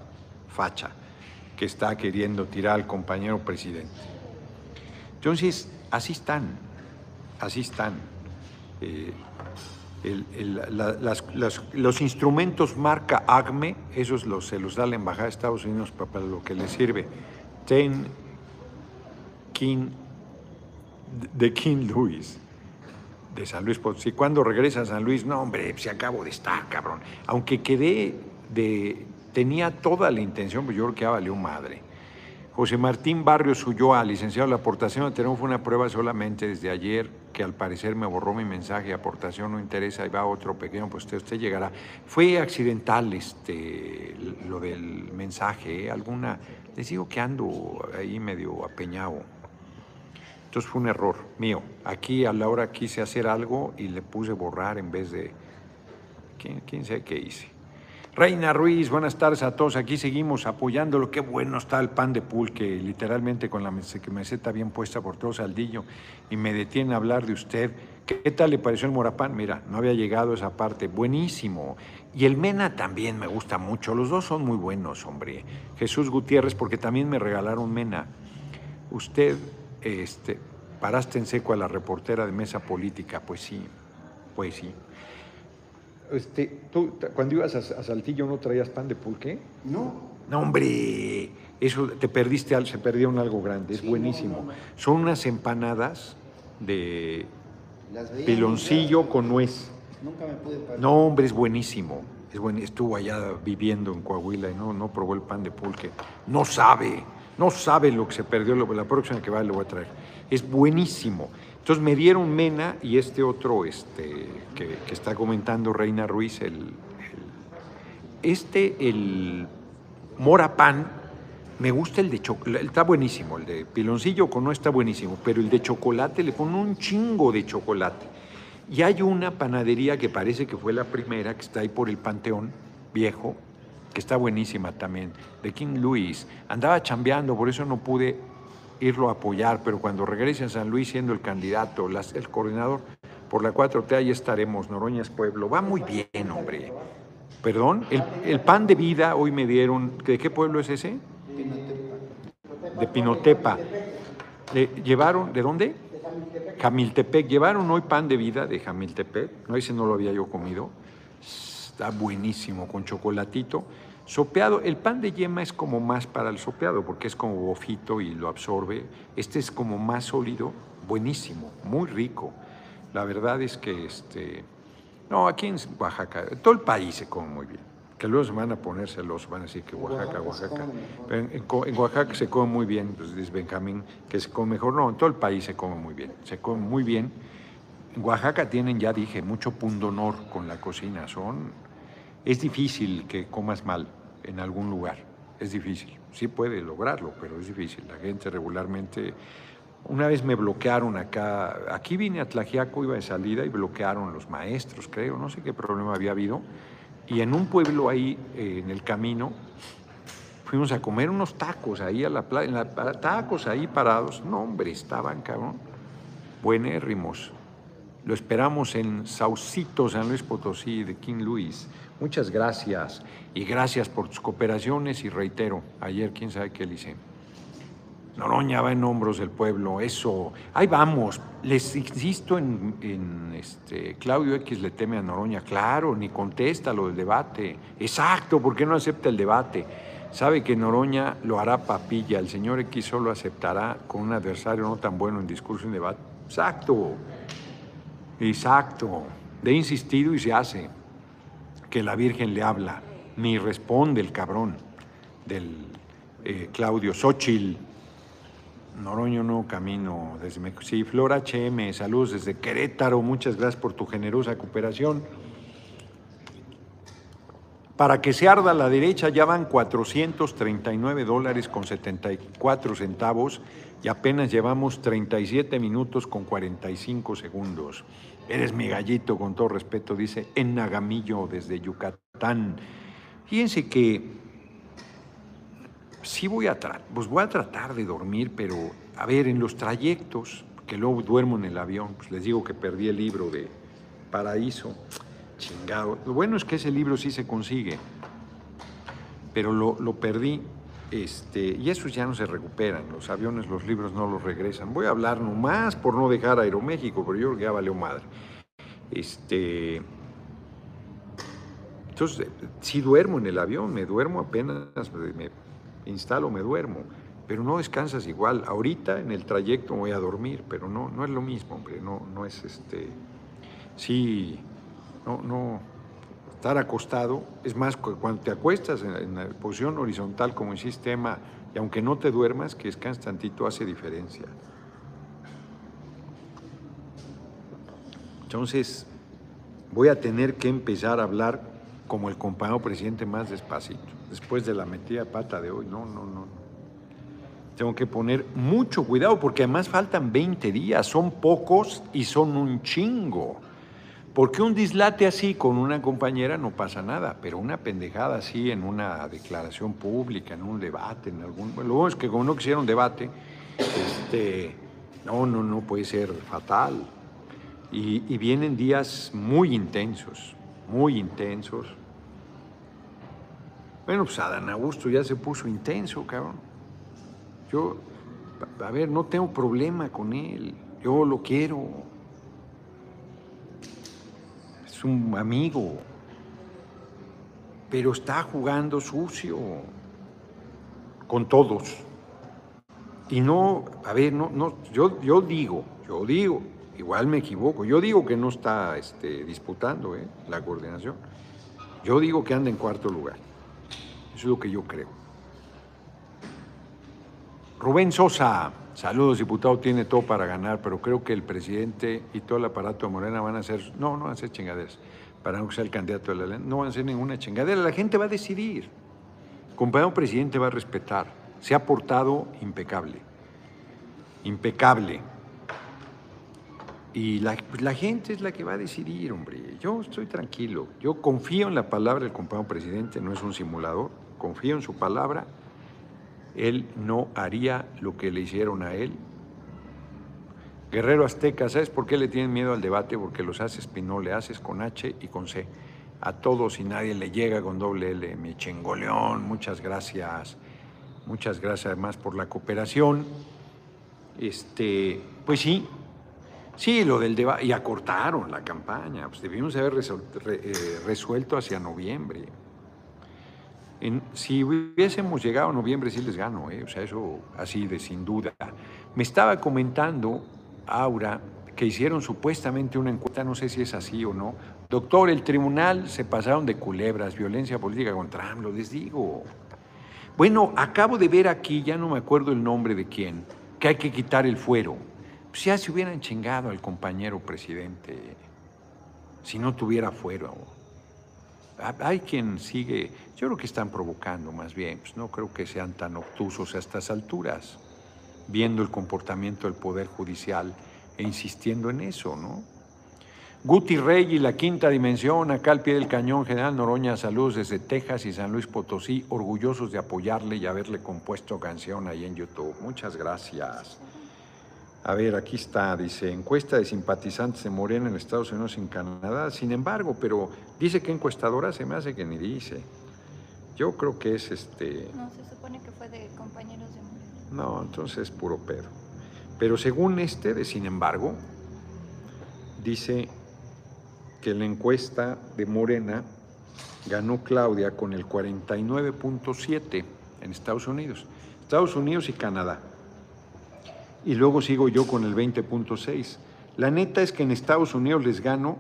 facha que está queriendo tirar al compañero presidente. Entonces, así están, así están. Eh, los instrumentos marca ACME, esos los, se los da la Embajada de Estados Unidos para, lo que les sirve. Ten King, de King Louis, de San Luis Potosí. Cuando regresa a San Luis, no, hombre, se acabo de estar, cabrón. Aunque quedé de. Tenía toda la intención, pero yo creo que ya valió madre. José Martín Barrios Ulloa, licenciado, la aportación de fue una prueba solamente desde ayer, que al parecer me borró mi mensaje, aportación no interesa, ahí va otro pequeño, pues usted, usted llegará. Fue accidental este, lo del mensaje, ¿eh? alguna, les digo que ando ahí medio apeñado. Entonces fue un error mío. Aquí a la hora quise hacer algo y le puse borrar en vez de, quién, quién sabe qué hice. Reina Ruiz, buenas tardes a todos. Aquí seguimos apoyándolo. Qué bueno está el pan de pulque, literalmente con la meseta bien puesta por todo Saldillo. Y me detiene a hablar de usted. ¿Qué tal le pareció el morapán? Mira, no había llegado a esa parte. Buenísimo. Y el Mena también me gusta mucho. Los dos son muy buenos, hombre. Jesús Gutiérrez, porque también me regalaron Mena. Usted, este, paraste en seco a la reportera de Mesa Política. Pues sí, pues sí. Este, ¿tú, cuando ibas a, Saltillo no traías pan de pulque? No. No, hombre, eso te perdiste, se perdieron algo grande, es buenísimo. Son unas empanadas de Piloncillo con nuez. Nunca me pude parar. No, hombre, es buenísimo. Es buen, estuvo allá viviendo en Coahuila y no, no probó el pan de pulque. No sabe, no sabe lo que se perdió. La próxima que va le voy a traer. Es buenísimo. Entonces me dieron Mena y este otro este, que, está comentando Reina Ruiz, el, este, el Mora Pan, me gusta el de chocolate, está buenísimo, el de piloncillo con no está buenísimo, pero el de chocolate le pone un chingo de chocolate. Y hay una panadería que parece que fue la primera, que está ahí por el Panteón Viejo, que está buenísima también, de King Louis. Andaba chambeando, por eso no pude irlo a apoyar, pero cuando regrese a San Luis siendo el candidato, el coordinador, por la 4T ahí estaremos, Noroñas Pueblo. Va muy bien, hombre. Perdón, el, pan de vida hoy me dieron, ¿de qué pueblo es ese? De Pinotepa. ¿Llevaron, de dónde? Jamiltepec. Llevaron hoy pan de vida de Jamiltepec. No, ese no lo había yo comido. Está buenísimo, con chocolatito. Sopeado, el pan de yema es como más para el sopeado, porque es como bofito y lo absorbe. Este es como más sólido, buenísimo, muy rico. La verdad es que, este, no, aquí en Oaxaca, todo el país se come muy bien que luego se van a ponerse van a decir que Oaxaca, Oaxaca. en, Oaxaca se come muy bien, pues dice Benjamín, que se come mejor. No, en todo el país se come muy bien, se come muy bien. En Oaxaca tienen, ya dije, mucho pundonor con la cocina. Son, es difícil que comas mal en algún lugar, es difícil. Sí puede lograrlo, pero es difícil. La gente regularmente... Una vez me bloquearon acá, aquí vine a Tlajiaco, iba de salida y bloquearon los maestros, creo, no sé qué problema había habido y en un pueblo ahí, eh, en el camino, fuimos a comer unos tacos ahí a la playa, tacos ahí parados. No, hombre, estaban, cabrón, buenérrimos. Lo esperamos en Saucito, San Luis Potosí, de King Luis. Muchas gracias y gracias por tus cooperaciones y reitero, ayer quién sabe qué le hice. Noroña va en hombros del pueblo, eso. Ahí vamos. Les insisto en, este, Claudio X le teme a Noroña, claro, ni contesta lo del debate. Exacto, ¿por qué no acepta el debate? Sabe que Noroña lo hará papilla, el señor X solo aceptará con un adversario no tan bueno en discurso y en debate. Exacto, exacto. De insistido y se hace que la Virgen le habla, ni responde el cabrón del eh, Claudio Xochitl Noroño no camino desde Sí, Flora HM, saludos desde Querétaro, muchas gracias por tu generosa cooperación. Para que se arda la derecha ya van 439 dólares con 74 centavos y apenas llevamos 37 minutos con 45 segundos. Eres mi gallito, con todo respeto, dice en Nagamillo desde Yucatán. Fíjense que sí voy a, pues voy a tratar de dormir, pero a ver, en los trayectos, que luego duermo en el avión, pues les digo que perdí el libro de Paraíso, chingado. Lo bueno es que ese libro sí se consigue, pero lo, lo perdí. Este, y esos ya no se recuperan, los aviones, los libros no los regresan. Voy a hablar nomás por no dejar Aeroméxico, pero yo creo que ya valió madre. Este, entonces, si duermo en el avión, me duermo apenas, me instalo, me duermo, pero no descansas igual. Ahorita en el trayecto voy a dormir, pero no, no es lo mismo, hombre, no, no es este, sí, no, no, estar acostado, es más, cuando te acuestas en, la posición horizontal como en sistema, y aunque no te duermas, que descanses tantito hace diferencia. Entonces, voy a tener que empezar a hablar como el compañero presidente más despacito, después de la metida de pata de hoy. No, no, no. Tengo que poner mucho cuidado porque además faltan 20 días, son pocos y son un chingo. Porque un dislate así con una compañera no pasa nada, pero una pendejada así en una declaración pública, en un debate, en algún... Bueno es que como no quisieron debate, este, no, no, no puede ser fatal. Y, vienen días muy intensos, muy intensos. Bueno, pues Adán Augusto ya se puso intenso, cabrón. Yo, a ver, no tengo problema con él. Yo lo quiero. Es un amigo. Pero está jugando sucio con todos. Y no, a ver, no, no, yo, yo digo, yo digo, igual me equivoco. Yo digo que no está este, disputando ¿eh? la coordinación. Yo digo que anda en cuarto lugar. Eso es lo que yo creo. Rubén Sosa, saludos, diputado, tiene todo para ganar, pero creo que el presidente y todo el aparato de Morena van a hacer, no, no van a hacer chingaderas, para no ser el candidato de la ley, no van a hacer ninguna chingadera, la gente va a decidir. El compañero presidente va a respetar, se ha portado impecable, impecable. Y la, la, gente es la que va a decidir, hombre. Yo estoy tranquilo. Yo confío en la palabra del compañero presidente, no es un simulador. Confío en su palabra él no haría lo que le hicieron a él. Guerrero Azteca, ¿sabes por qué le tienen miedo al debate? Porque los haces no le haces con H y con C. A todos y nadie le llega con doble L. Mi chingoleón, muchas gracias. Muchas gracias además por la cooperación. Este, pues sí, sí, lo del debate. Y acortaron la campaña. Pues debimos haber eh, resuelto hacia noviembre si hubiésemos llegado a noviembre, sí les gano, ¿eh? o sea, eso así de sin duda. Me estaba comentando Aura que hicieron supuestamente una encuesta, no sé si es así o no. Doctor, el tribunal se pasaron de culebras, violencia política contra AMLO, les digo. Bueno, acabo de ver aquí, ya no me acuerdo el nombre de quién, que hay que quitar el fuero. Pues ya se hubieran chingado al compañero presidente si no tuviera fuero. Hay quien sigue, yo creo que están provocando más bien, pues no creo que sean tan obtusos a estas alturas, viendo el comportamiento del Poder Judicial e insistiendo en eso, ¿no? Guti Rey y la quinta dimensión, acá al pie del cañón, General Noroña, saludos desde Texas y San Luis Potosí, orgullosos de apoyarle y haberle compuesto canción ahí en YouTube. Muchas gracias. A ver, aquí está, dice, encuesta de simpatizantes de Morena en Estados Unidos y en Canadá. Sin embargo, pero dice que encuestadora se me hace que ni dice. Yo creo que es este... No, se supone que fue de compañeros de Morena. No, entonces es puro pedo. Pero según este, de sin embargo, dice que la encuesta de Morena ganó Claudia con el 49.7 en Estados Unidos. Estados Unidos y Canadá y luego sigo yo con el 20.6. La neta es que en Estados Unidos les gano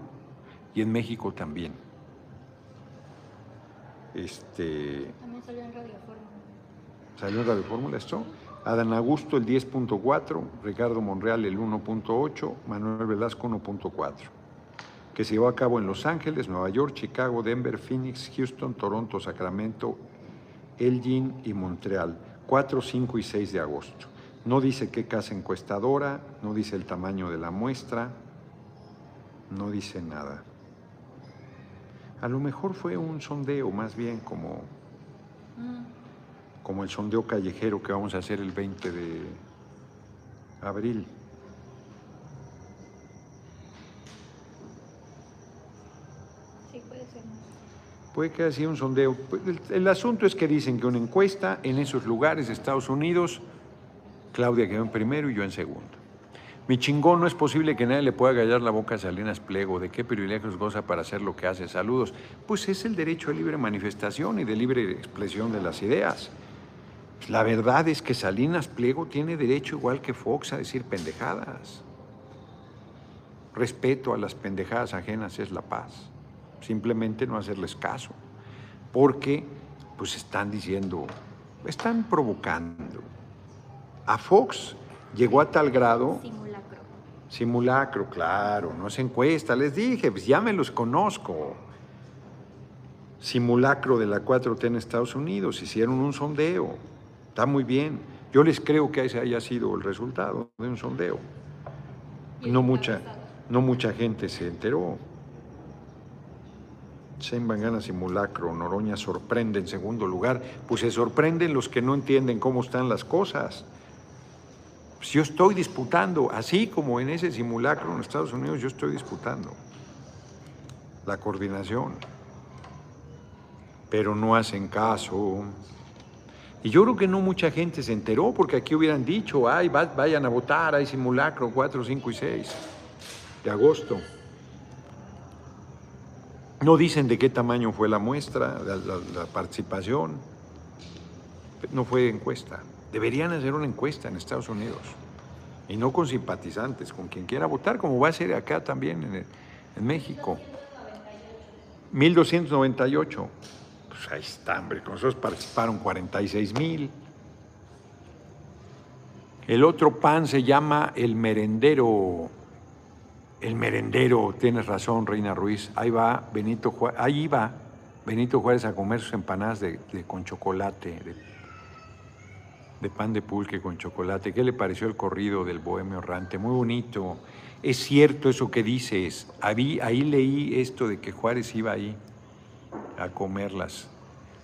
y en México también. Este, también salió en Radio Fórmula. ¿Salió en Radio Fórmula esto? Adán Augusto el 10.4, Ricardo Monreal el 1.8, Manuel Velasco 1.4, que se llevó a cabo en Los Ángeles, Nueva York, Chicago, Denver, Phoenix, Houston, Toronto, Sacramento, Elgin y Montreal, 4, 5 y 6 de agosto. No dice qué casa encuestadora, no dice el tamaño de la muestra, no dice nada. A lo mejor fue un sondeo, más bien como, como el sondeo callejero que vamos a hacer el 20 de abril. Sí, puede ser. Puede que haya sido un sondeo. el asunto es que dicen que una encuesta en esos lugares de Estados Unidos Claudia quedó en primero y yo en segundo. Mi chingón, no es posible que nadie le pueda gallar la boca a Salinas Pliego. ¿De qué privilegios goza para hacer lo que hace? Saludos. Pues es el derecho a libre manifestación y de libre expresión de las ideas. La verdad es que Salinas Pliego tiene derecho, igual que Fox, a decir pendejadas. Respeto a las pendejadas ajenas es la paz. Simplemente no hacerles caso. Porque, pues están diciendo, están provocando a Fox llegó a tal grado... Simulacro. Simulacro, claro, no es encuesta, les dije, pues ya me los conozco. Simulacro de la 4T en Estados Unidos, hicieron un sondeo, está muy bien. Yo les creo que ese haya sido el resultado de un sondeo. No mucha, no mucha gente se enteró. van gana simulacro, Noroña sorprende en segundo lugar. Pues se sorprenden los que no entienden cómo están las cosas. Pues yo estoy disputando, así como en ese simulacro en Estados Unidos, yo estoy disputando la coordinación. Pero no hacen caso. Y yo creo que no mucha gente se enteró porque aquí hubieran dicho, ay, vayan a votar, hay simulacro 4, 5 y 6 de agosto. No dicen de qué tamaño fue la muestra, la participación. No fue encuesta. Deberían hacer una encuesta en Estados Unidos. Y no con simpatizantes, con quien quiera votar, como va a ser acá también en, en México. 1298. Pues ahí está, hombre. Con nosotros participaron 46 mil. El otro pan se llama el merendero. El merendero, tienes razón, Reina Ruiz. Ahí va Benito Juárez, ahí va Benito Juárez a comer sus empanadas de, con chocolate, de, pan de pulque con chocolate. ¿Qué le pareció el corrido del Bohemio Errante? Muy bonito. Es cierto eso que dices. Ahí, ahí leí esto de que Juárez iba ahí a comer las,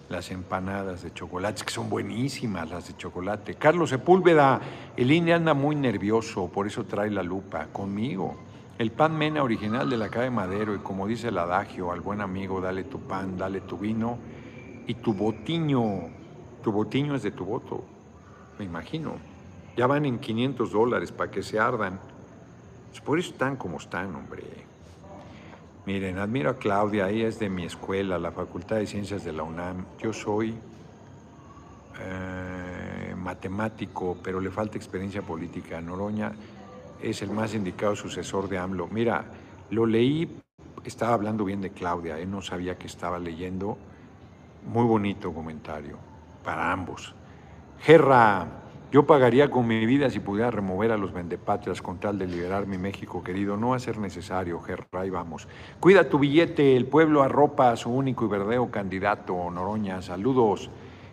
las empanadas de chocolate, que son buenísimas las de chocolate. Carlos Sepúlveda, el INE anda muy nervioso, por eso trae la lupa conmigo. El pan mena original de la calle Madero, y como dice el adagio, al buen amigo, dale tu pan, dale tu vino, y tu botiño, tu botiño es de tu voto, me imagino. Ya van en 500 dólares para que se ardan. Pues por eso están como están, hombre. Miren, admiro a Claudia, ella es de mi escuela, la Facultad de Ciencias de la UNAM. Yo soy eh, matemático, pero le falta experiencia política. Noroña es el más indicado sucesor de AMLO. Mira, lo leí, estaba hablando bien de Claudia, él no sabía que estaba leyendo. Muy bonito comentario para ambos. Gerra, yo pagaría con mi vida si pudiera remover a los vendepatrias con tal de liberar mi México querido. No va a ser necesario, Gerra, ahí vamos. Cuida tu billete, el pueblo arropa a su único y verdadero candidato, Noroña. Saludos.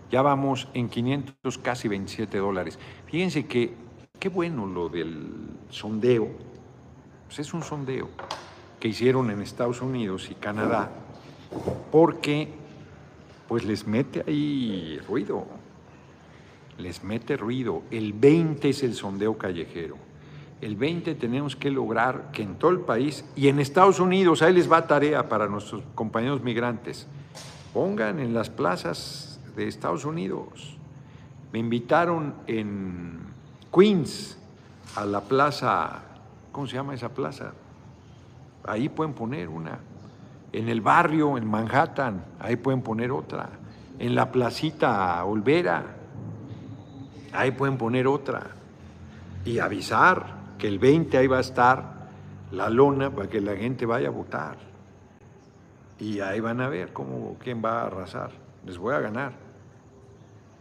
Ya vamos en 500, casi 27 dólares. Fíjense que qué bueno lo del sondeo. Pues es un sondeo que hicieron en Estados Unidos y Canadá porque pues les mete ahí ruido les mete ruido. El 20 es el sondeo callejero. El 20 tenemos que lograr que en todo el país y en Estados Unidos, ahí les va tarea para nuestros compañeros migrantes, pongan en las plazas de Estados Unidos. Me invitaron en Queens a la plaza, ¿cómo se llama esa plaza? Ahí pueden poner una. En el barrio, en Manhattan, ahí pueden poner otra. En la placita Olvera, ahí pueden poner otra y avisar que el 20 ahí va a estar la lona para que la gente vaya a votar. Y ahí van a ver cómo, quién va a arrasar. Les voy a ganar.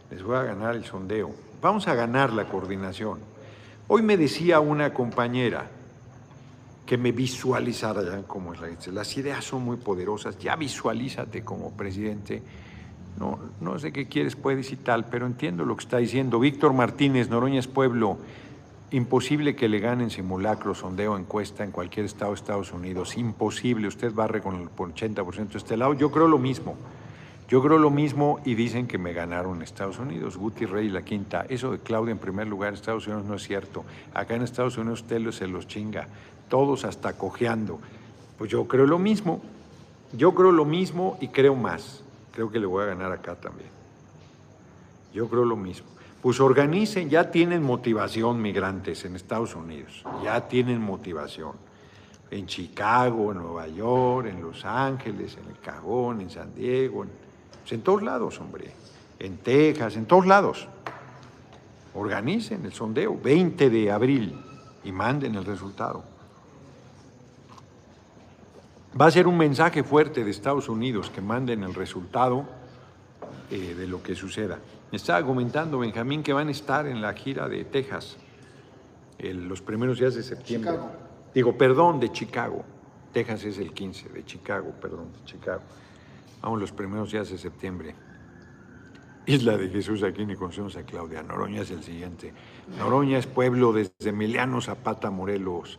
Les voy a ganar el sondeo. Vamos a ganar la coordinación. Hoy me decía una compañera que me visualizara ya como es la Las ideas son muy poderosas. Ya visualízate como presidente no, no sé qué quieres, puedes y tal, pero entiendo lo que está diciendo. Víctor Martínez, Noroña es pueblo. Imposible que le ganen simulacro, sondeo, encuesta en cualquier estado de Estados Unidos. Imposible. Usted barre con el 80% de este lado. Yo creo lo mismo. Yo creo lo mismo y dicen que me ganaron Estados Unidos. Guti Rey, la quinta. Eso de Claudia en primer lugar Estados Unidos no es cierto. Acá en Estados Unidos usted se los chinga. Todos hasta cojeando. Pues yo creo lo mismo. Yo creo lo mismo y creo más creo que le voy a ganar acá también. Yo creo lo mismo. Pues organicen, ya tienen motivación migrantes en Estados Unidos, ya tienen motivación. En Chicago, en Nueva York, en Los Ángeles, en El Cagón, en San Diego, pues en todos lados, hombre. En Texas, en todos lados. Organicen el sondeo, 20 de abril, y manden el resultado. Va a ser un mensaje fuerte de Estados Unidos que manden el resultado eh, de lo que suceda. Me estaba comentando Benjamín que van a estar en la gira de Texas los primeros días de septiembre. Digo, perdón, de Chicago. Texas es el 15, de Chicago, perdón, de Chicago. Vamos los primeros días de septiembre. Isla de Jesús, aquí ni conocemos a Claudia. Noroña es el siguiente. Noroña es pueblo desde Emiliano Zapata, Morelos.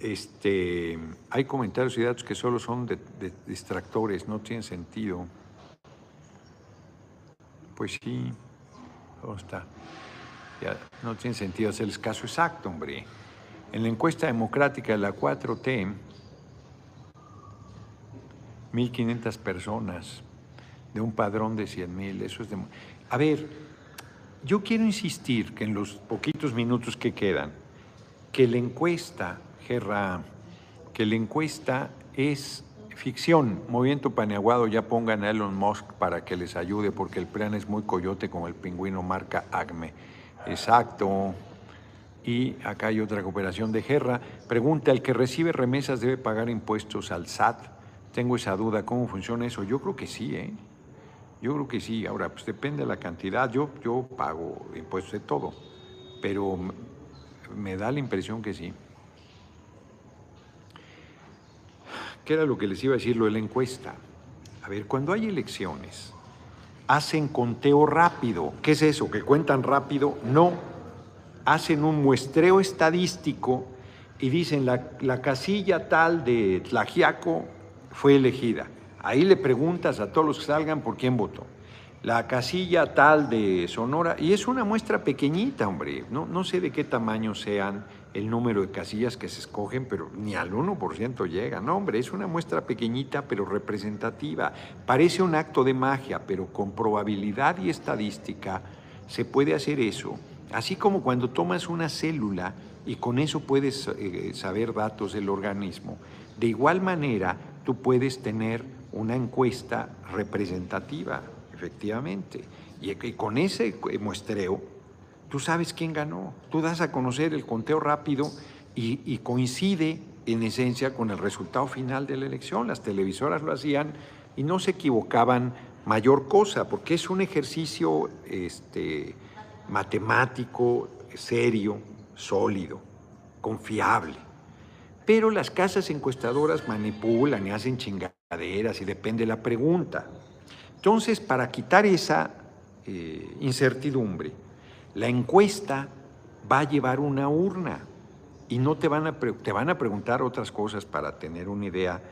Este, hay comentarios y datos que solo son de, distractores, no tienen sentido. Pues sí, ¿cómo está? Ya, no tiene sentido hacerles caso exacto, hombre. En la encuesta democrática de la 4T, 1.500 personas de un padrón de 100.000, eso es de... A ver, yo quiero insistir que en los poquitos minutos que quedan, que la encuesta que la encuesta es ficción. Movimiento Paneaguado, ya pongan a Elon Musk para que les ayude, porque el plan es muy coyote como el pingüino marca ACME. Exacto. Y acá hay otra cooperación de Guerra. Pregunta, ¿el que recibe remesas debe pagar impuestos al SAT? Tengo esa duda, ¿cómo funciona eso? Yo creo que sí, ¿eh? Yo creo que sí. Ahora, pues depende de la cantidad. Yo, yo pago impuestos de todo, pero me da la impresión que sí. ¿Qué era lo que les iba a decir? Lo de la encuesta. A ver, cuando hay elecciones, hacen conteo rápido. ¿Qué es eso? ¿Que cuentan rápido? No. Hacen un muestreo estadístico y dicen la, la casilla tal de Tlajiaco fue elegida. Ahí le preguntas a todos los que salgan por quién votó. La casilla tal de Sonora, y es una muestra pequeñita, hombre, no, no sé de qué tamaño sean el número de casillas que se escogen, pero ni al 1% llega. No, hombre, es una muestra pequeñita pero representativa. Parece un acto de magia, pero con probabilidad y estadística se puede hacer eso. Así como cuando tomas una célula y con eso puedes eh, saber datos del organismo, de igual manera tú puedes tener una encuesta representativa, efectivamente. Y, y con ese muestreo tú sabes quién ganó, tú das a conocer el conteo rápido y, coincide en esencia con el resultado final de la elección. Las televisoras lo hacían y no se equivocaban mayor cosa, porque es un ejercicio este, matemático, serio, sólido, confiable. Pero las casas encuestadoras manipulan y hacen chingaderas y depende de la pregunta. Entonces, para quitar esa eh, incertidumbre, la encuesta va a llevar una urna y no te van a, te van a preguntar otras cosas para tener una idea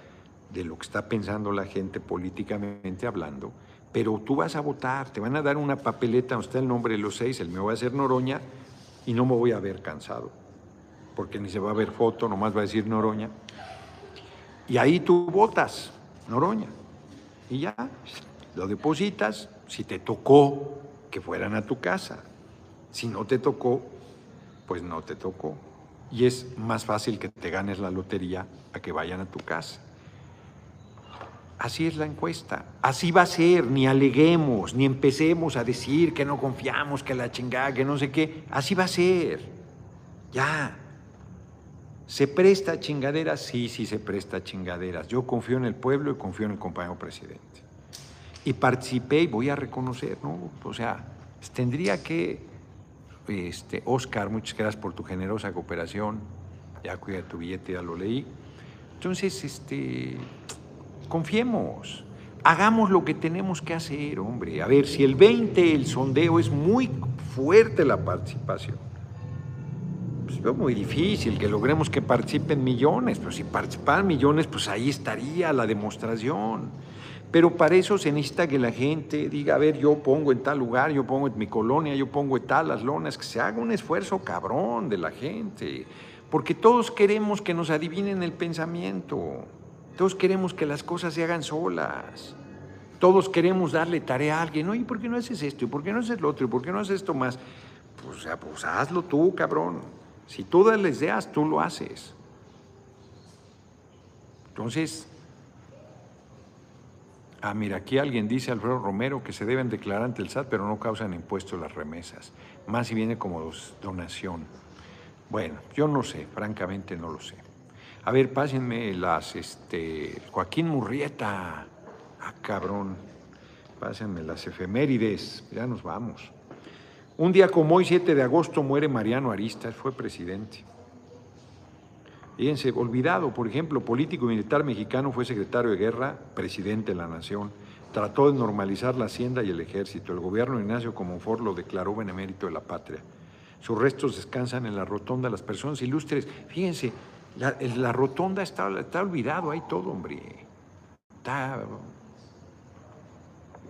de lo que está pensando la gente políticamente hablando, pero tú vas a votar, te van a dar una papeleta donde está el nombre de los seis, el mío va a ser Noroña y no me voy a ver cansado, porque ni se va a ver foto, nomás va a decir Noroña. Y ahí tú votas, Noroña, y ya, lo depositas, si te tocó que fueran a tu casa, si no te tocó, pues no te tocó. Y es más fácil que te ganes la lotería a que vayan a tu casa. Así es la encuesta. Así va a ser. Ni aleguemos, ni empecemos a decir que no confiamos, que la chingada, que no sé qué. Así va a ser. Ya. ¿Se presta a chingaderas? Sí, sí se presta a chingaderas. Yo confío en el pueblo y confío en el compañero presidente. Y participé y voy a reconocer, ¿no? O sea, tendría que este, Oscar, muchas gracias por tu generosa cooperación. Ya cuida tu billete, ya lo leí. Entonces, este, confiemos, hagamos lo que tenemos que hacer, hombre. A ver, si el 20, el sondeo es muy fuerte la participación. Pues es muy difícil que logremos que participen millones, pero si participan millones, pues ahí estaría la demostración. Pero para eso se necesita que la gente diga, a ver, yo pongo en tal lugar, yo pongo en mi colonia, yo pongo en tal las lonas, que se haga un esfuerzo cabrón de la gente. Porque todos queremos que nos adivinen el pensamiento. Todos queremos que las cosas se hagan solas. Todos queremos darle tarea a alguien. Oye, ¿por qué no haces esto? ¿Y por qué no haces lo otro? ¿Y por qué no haces esto más? Pues, pues hazlo tú, cabrón. Si tú das las ideas, tú lo haces. Entonces, Ah, mira, aquí alguien dice, Alfredo Romero, que se deben declarar ante el SAT, pero no causan impuestos las remesas, más si viene como donación. Bueno, yo no sé, francamente no lo sé. A ver, pásenme las, este, Joaquín Murrieta, ah, cabrón, pásenme las efemérides, ya nos vamos. Un día como hoy, 7 de agosto, muere Mariano Aristas, fue presidente. Fíjense, olvidado, por ejemplo, político y militar mexicano, fue secretario de guerra, presidente de la nación. Trató de normalizar la hacienda y el ejército. El gobierno de Ignacio Comonfort lo declaró benemérito de la patria. Sus restos descansan en la rotonda las personas ilustres. Fíjense, la, rotonda está, está olvidado, hay todo, hombre. Está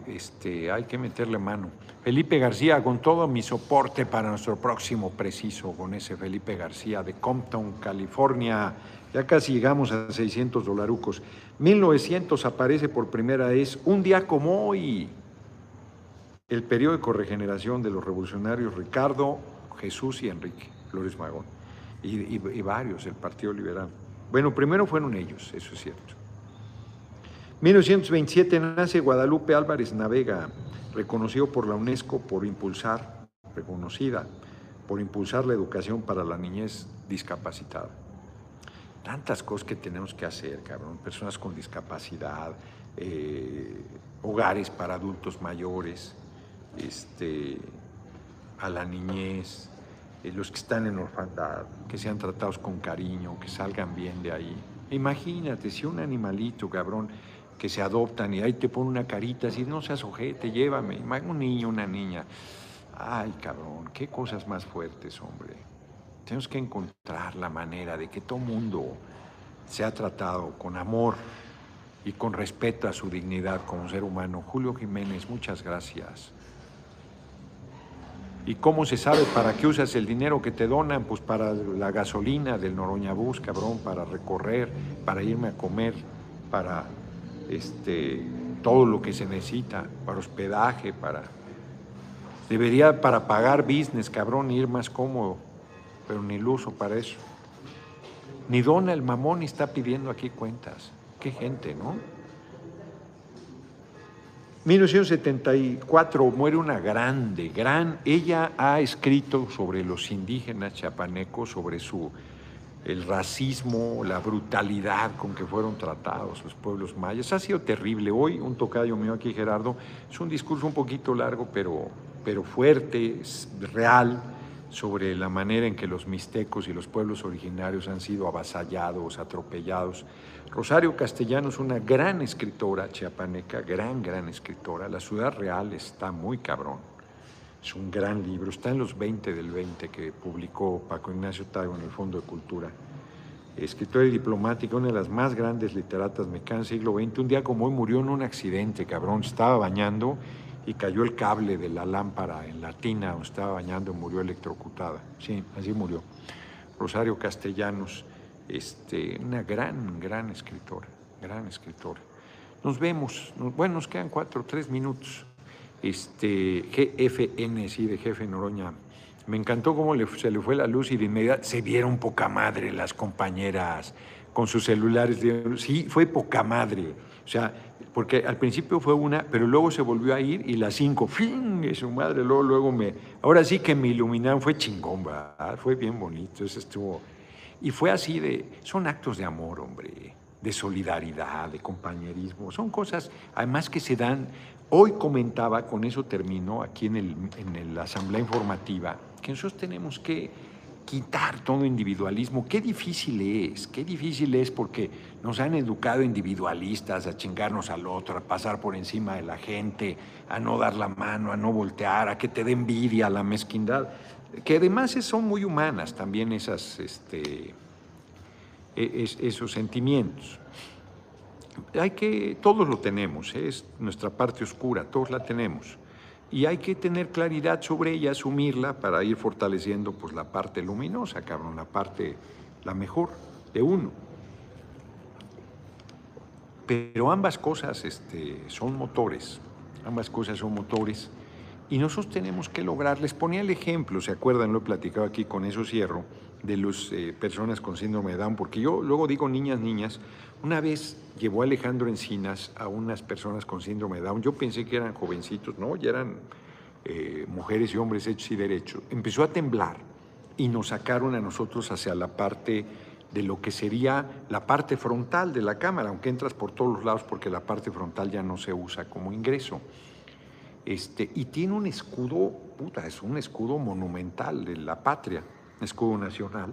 este, hay que meterle mano. Felipe García, con todo mi soporte para nuestro próximo preciso, con ese Felipe García de Compton, California. Ya casi llegamos a 600 dolarucos. 1900 aparece por primera vez, un día como hoy, el periódico Regeneración de los Revolucionarios Ricardo, Jesús y Enrique Flores Magón, y varios, el Partido Liberal. Bueno, primero fueron ellos, eso es cierto. 1927 nace Guadalupe Álvarez Navega, reconocido por la UNESCO por impulsar, reconocida por impulsar la educación para la niñez discapacitada. Tantas cosas que tenemos que hacer, cabrón. Personas con discapacidad, eh, hogares para adultos mayores, este, a la niñez, eh, los que están en orfandad, que sean tratados con cariño, que salgan bien de ahí. Imagínate, si un animalito, cabrón, que se adoptan y ahí te pone una carita, si no seas ojete, llévame, un niño, una niña. Ay, cabrón, qué cosas más fuertes, hombre. Tenemos que encontrar la manera de que todo mundo sea tratado con amor y con respeto a su dignidad como ser humano. Julio Jiménez, muchas gracias. ¿Y cómo se sabe para qué usas el dinero que te donan? Pues para la gasolina del Noroña Bus, cabrón, para recorrer, para irme a comer, para este, todo lo que se necesita, para hospedaje, para... Debería para pagar business, cabrón, ir más cómodo, pero ni lo uso para eso. Ni dona el mamón está pidiendo aquí cuentas. Qué gente, ¿no? 1974 muere una grande, gran, ella ha escrito sobre los indígenas chapanecos, sobre su, el racismo, la brutalidad con que fueron tratados los pueblos mayas. Ha sido terrible. Hoy un tocayo mío aquí, Gerardo, es un discurso un poquito largo, pero, pero fuerte, real, sobre la manera en que los mixtecos y los pueblos originarios han sido avasallados, atropellados Rosario Castellanos, una gran escritora chiapaneca, gran, gran escritora. La ciudad real está muy cabrón. Es un gran libro, está en los 20 del 20 que publicó Paco Ignacio Tago en el Fondo de Cultura. Escritora y diplomática, una de las más grandes literatas mexicanas siglo XX. Un día como hoy murió en un accidente, cabrón. Estaba bañando y cayó el cable de la lámpara en la tina estaba bañando y murió electrocutada. Sí, así murió. Rosario Castellanos este, una gran, gran escritora, gran escritora. Nos vemos, bueno, nos quedan cuatro, tres minutos. Este, GFN, sí, de Jefe Noroña. Me encantó cómo se le fue la luz y de inmediato se vieron poca madre las compañeras con sus celulares. Sí, fue poca madre. O sea, porque al principio fue una, pero luego se volvió a ir y las cinco, ¡fin! Y su madre, luego, luego me. Ahora sí que me iluminaron, fue chingón, Fue bien bonito, eso estuvo y fue así de, son actos de amor, hombre, de solidaridad, de compañerismo, son cosas además que se dan, hoy comentaba, con eso termino, aquí en, el, en la asamblea informativa, que nosotros tenemos que quitar todo individualismo. Qué difícil es, qué difícil es porque nos han educado individualistas a chingarnos al otro, a pasar por encima de la gente, a no dar la mano, a no voltear, a que te dé envidia, la mezquindad que además son muy humanas también esas, este, e, esos sentimientos. Hay que, todos lo tenemos, es nuestra parte oscura, todos la tenemos. Y hay que tener claridad sobre ella, asumirla para ir fortaleciendo pues, la parte luminosa, cabrón, la parte, la mejor de uno. Pero ambas cosas este, son motores, ambas cosas son motores y nosotros tenemos que lograr, les ponía el ejemplo, ¿se acuerdan? Lo he platicado aquí, con eso cierro, de las eh, personas con síndrome de Down, porque yo luego digo niñas, niñas. Una vez llevó Alejandro Encinas a unas personas con síndrome de Down, yo pensé que eran jovencitos, no, ya eran eh, mujeres y hombres hechos y derechos. Empezó a temblar y nos sacaron a nosotros hacia la parte de lo que sería la parte frontal de la cámara, aunque entras por todos los lados porque la parte frontal ya no se usa como ingreso. Este, y tiene un escudo, puta, es un escudo monumental de la patria, escudo nacional.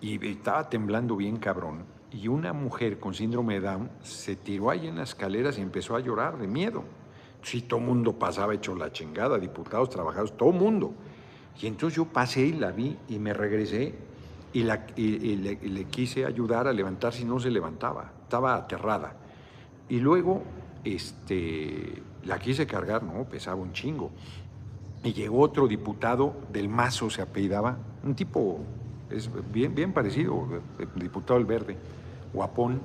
Y estaba temblando bien cabrón. Y una mujer con síndrome de Down se tiró ahí en las escaleras y empezó a llorar de miedo. Sí, todo mundo pasaba hecho la chingada, diputados, trabajadores, todo mundo. Y entonces yo pasé y la vi y me regresé y, la, le, le, quise ayudar a levantarse y no se levantaba, estaba aterrada. Y luego este, la quise cargar, no, pesaba un chingo. Y llegó otro diputado del Mazo, se apellidaba, un tipo es bien, bien parecido, diputado del Verde, guapón,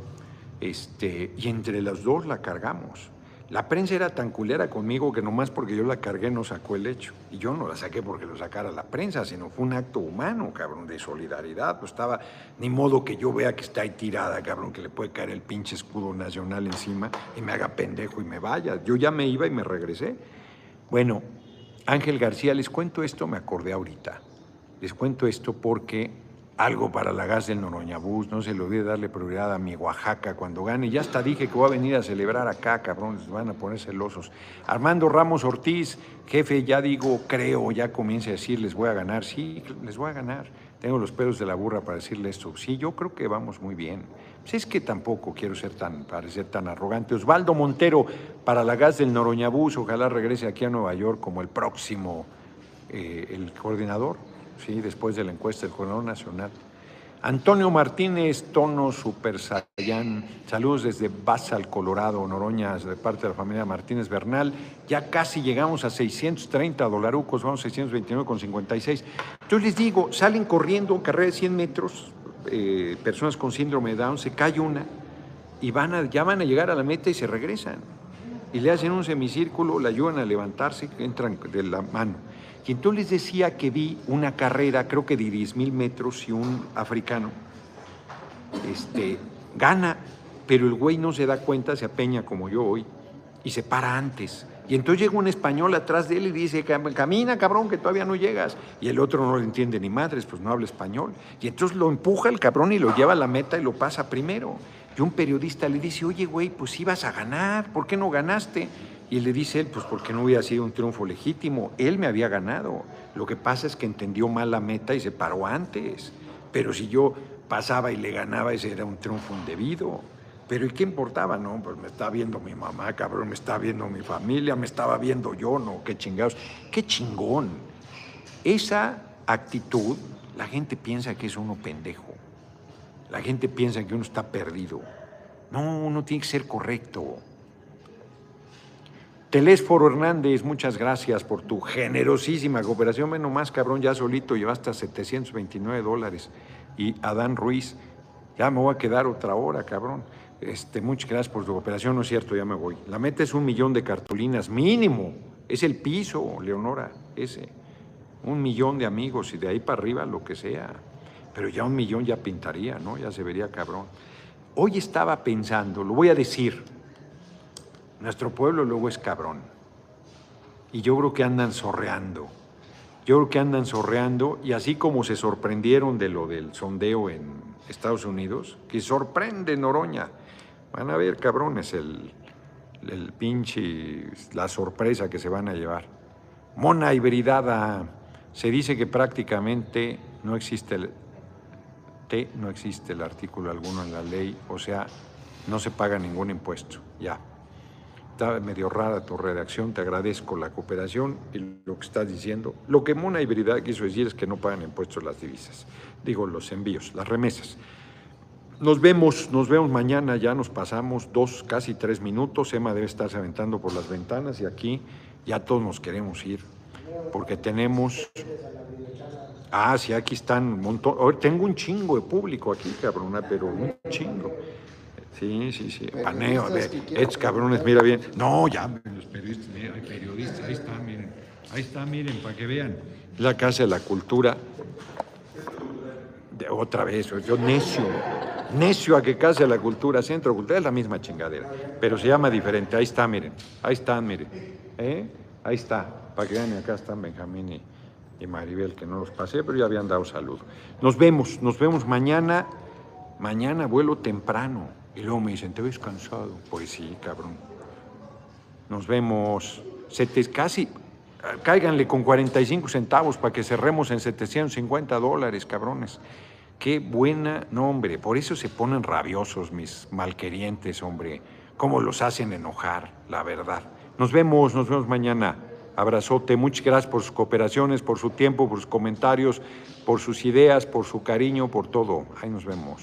este, y entre los dos la cargamos. La prensa era tan culera conmigo que nomás porque yo la cargué no sacó el hecho. Y yo no la saqué porque lo sacara la prensa, sino fue un acto humano, cabrón, de solidaridad. Pues estaba, ni modo que yo vea que está ahí tirada, cabrón, que le puede caer el pinche escudo nacional encima y me haga pendejo y me vaya. Yo ya me iba y me regresé. Bueno, Ángel García, les cuento esto, me acordé ahorita. Les cuento esto porque algo para la gas del Noroñabús, no se le olvide darle prioridad a mi Oaxaca cuando gane. Ya hasta dije que voy a venir a celebrar acá, cabrones, van a poner celosos. Armando Ramos Ortiz, jefe, ya digo, creo, ya comience a decir, les voy a ganar. Sí, les voy a ganar. Tengo los pelos de la burra para decirle esto. Sí, yo creo que vamos muy bien. Pues es que tampoco quiero ser tan, parecer tan arrogante. Osvaldo Montero, para la gas del Noroñabús, ojalá regrese aquí a Nueva York como el próximo, eh, el coordinador ¿sí? después de la encuesta del Coordinador Nacional. Antonio Martínez, Tono Super Saiyan, saludos desde Basal, Colorado, Noroña, de parte de la familia Martínez Bernal. Ya casi llegamos a 630 dolarucos, vamos a 629,56. Entonces les digo, salen corriendo, carrera de 100 metros, eh, personas con síndrome de Down, se cae una y van ya van a llegar a la meta y se regresan. Y le hacen un semicírculo, la ayudan a levantarse, entran de la mano. Y entonces les decía que vi una carrera, creo que de 10 mil metros, y un africano este, gana, pero el güey no se da cuenta, se apeña como yo hoy, y se para antes. Y entonces llega un español atrás de él y dice, camina cabrón, que todavía no llegas. Y el otro no le entiende ni madres, pues no habla español. Y entonces lo empuja el cabrón y lo lleva a la meta y lo pasa primero. Y un periodista le dice, oye güey, pues ibas a ganar, ¿por qué no ganaste? Y le dice él, pues porque no hubiera sido un triunfo legítimo, él me había ganado. Lo que pasa es que entendió mal la meta y se paró antes. Pero si yo pasaba y le ganaba, ese era un triunfo indebido. Pero ¿y qué importaba? No, pues me está viendo mi mamá, cabrón, me está viendo mi familia, me estaba viendo yo, no, qué chingados. Qué chingón. Esa actitud, la gente piensa que es uno pendejo. La gente piensa que uno está perdido. No, uno tiene que ser correcto. Telésforo Hernández, muchas gracias por tu generosísima cooperación. Menos más, cabrón, ya solito llevaste a 729 dólares. Y Adán Ruiz, ya me voy a quedar otra hora, cabrón. Este, muchas gracias por tu cooperación, no es cierto, ya me voy. La meta es un millón de cartulinas, mínimo. Es el piso, Leonora, ese. Un millón de amigos y de ahí para arriba lo que sea. Pero ya un millón ya pintaría, ¿no? Ya se vería cabrón. Hoy estaba pensando, lo voy a decir, nuestro pueblo luego es cabrón. Y yo creo que andan sorreando. Yo creo que andan sorreando y así como se sorprendieron de lo del sondeo en Estados Unidos, que sorprende Noroña. Van a ver, cabrones, el, el pinche, la sorpresa que se van a llevar. Mona hibridada. Se dice que prácticamente no existe el T, no existe el artículo alguno en la ley, o sea, no se paga ningún impuesto. Ya. Está medio rara tu redacción, te agradezco la cooperación y lo que estás diciendo. Lo que Mona Hibridad quiso decir es que no pagan impuestos las divisas, digo los envíos, las remesas. Nos vemos, nos vemos mañana, ya nos pasamos dos, casi tres minutos. Emma debe estarse aventando por las ventanas y aquí ya todos nos queremos ir, porque tenemos... Ah, sí, aquí están un montón. Tengo un chingo de público aquí, cabrona, pero un chingo. Sí, sí, sí. Paneo, a ver, estos cabrones, mira bien. No, ya, los periodistas, mira, hay periodistas, ahí está, miren. Ahí está, miren, para que vean. La Casa de la Cultura. De, otra vez, yo necio, necio a que Casa de la Cultura, Centro Cultural, es la misma chingadera, pero se llama diferente. Ahí está, miren, ahí están, miren. ¿Eh? Ahí está, para que vean, acá están Benjamín y, y Maribel, que no los pasé, pero ya habían dado salud. Nos vemos, nos vemos mañana. Mañana vuelo temprano. Y luego me dicen, ¿te ves cansado? Pues sí, cabrón. Nos vemos se casi, cáiganle con 45 centavos para que cerremos en 750 dólares, cabrones. Qué buena, no hombre, por eso se ponen rabiosos mis malquerientes, hombre. Cómo los hacen enojar, la verdad. Nos vemos, nos vemos mañana. Abrazote, muchas gracias por sus cooperaciones, por su tiempo, por sus comentarios, por sus ideas, por su cariño, por todo. Ahí nos vemos.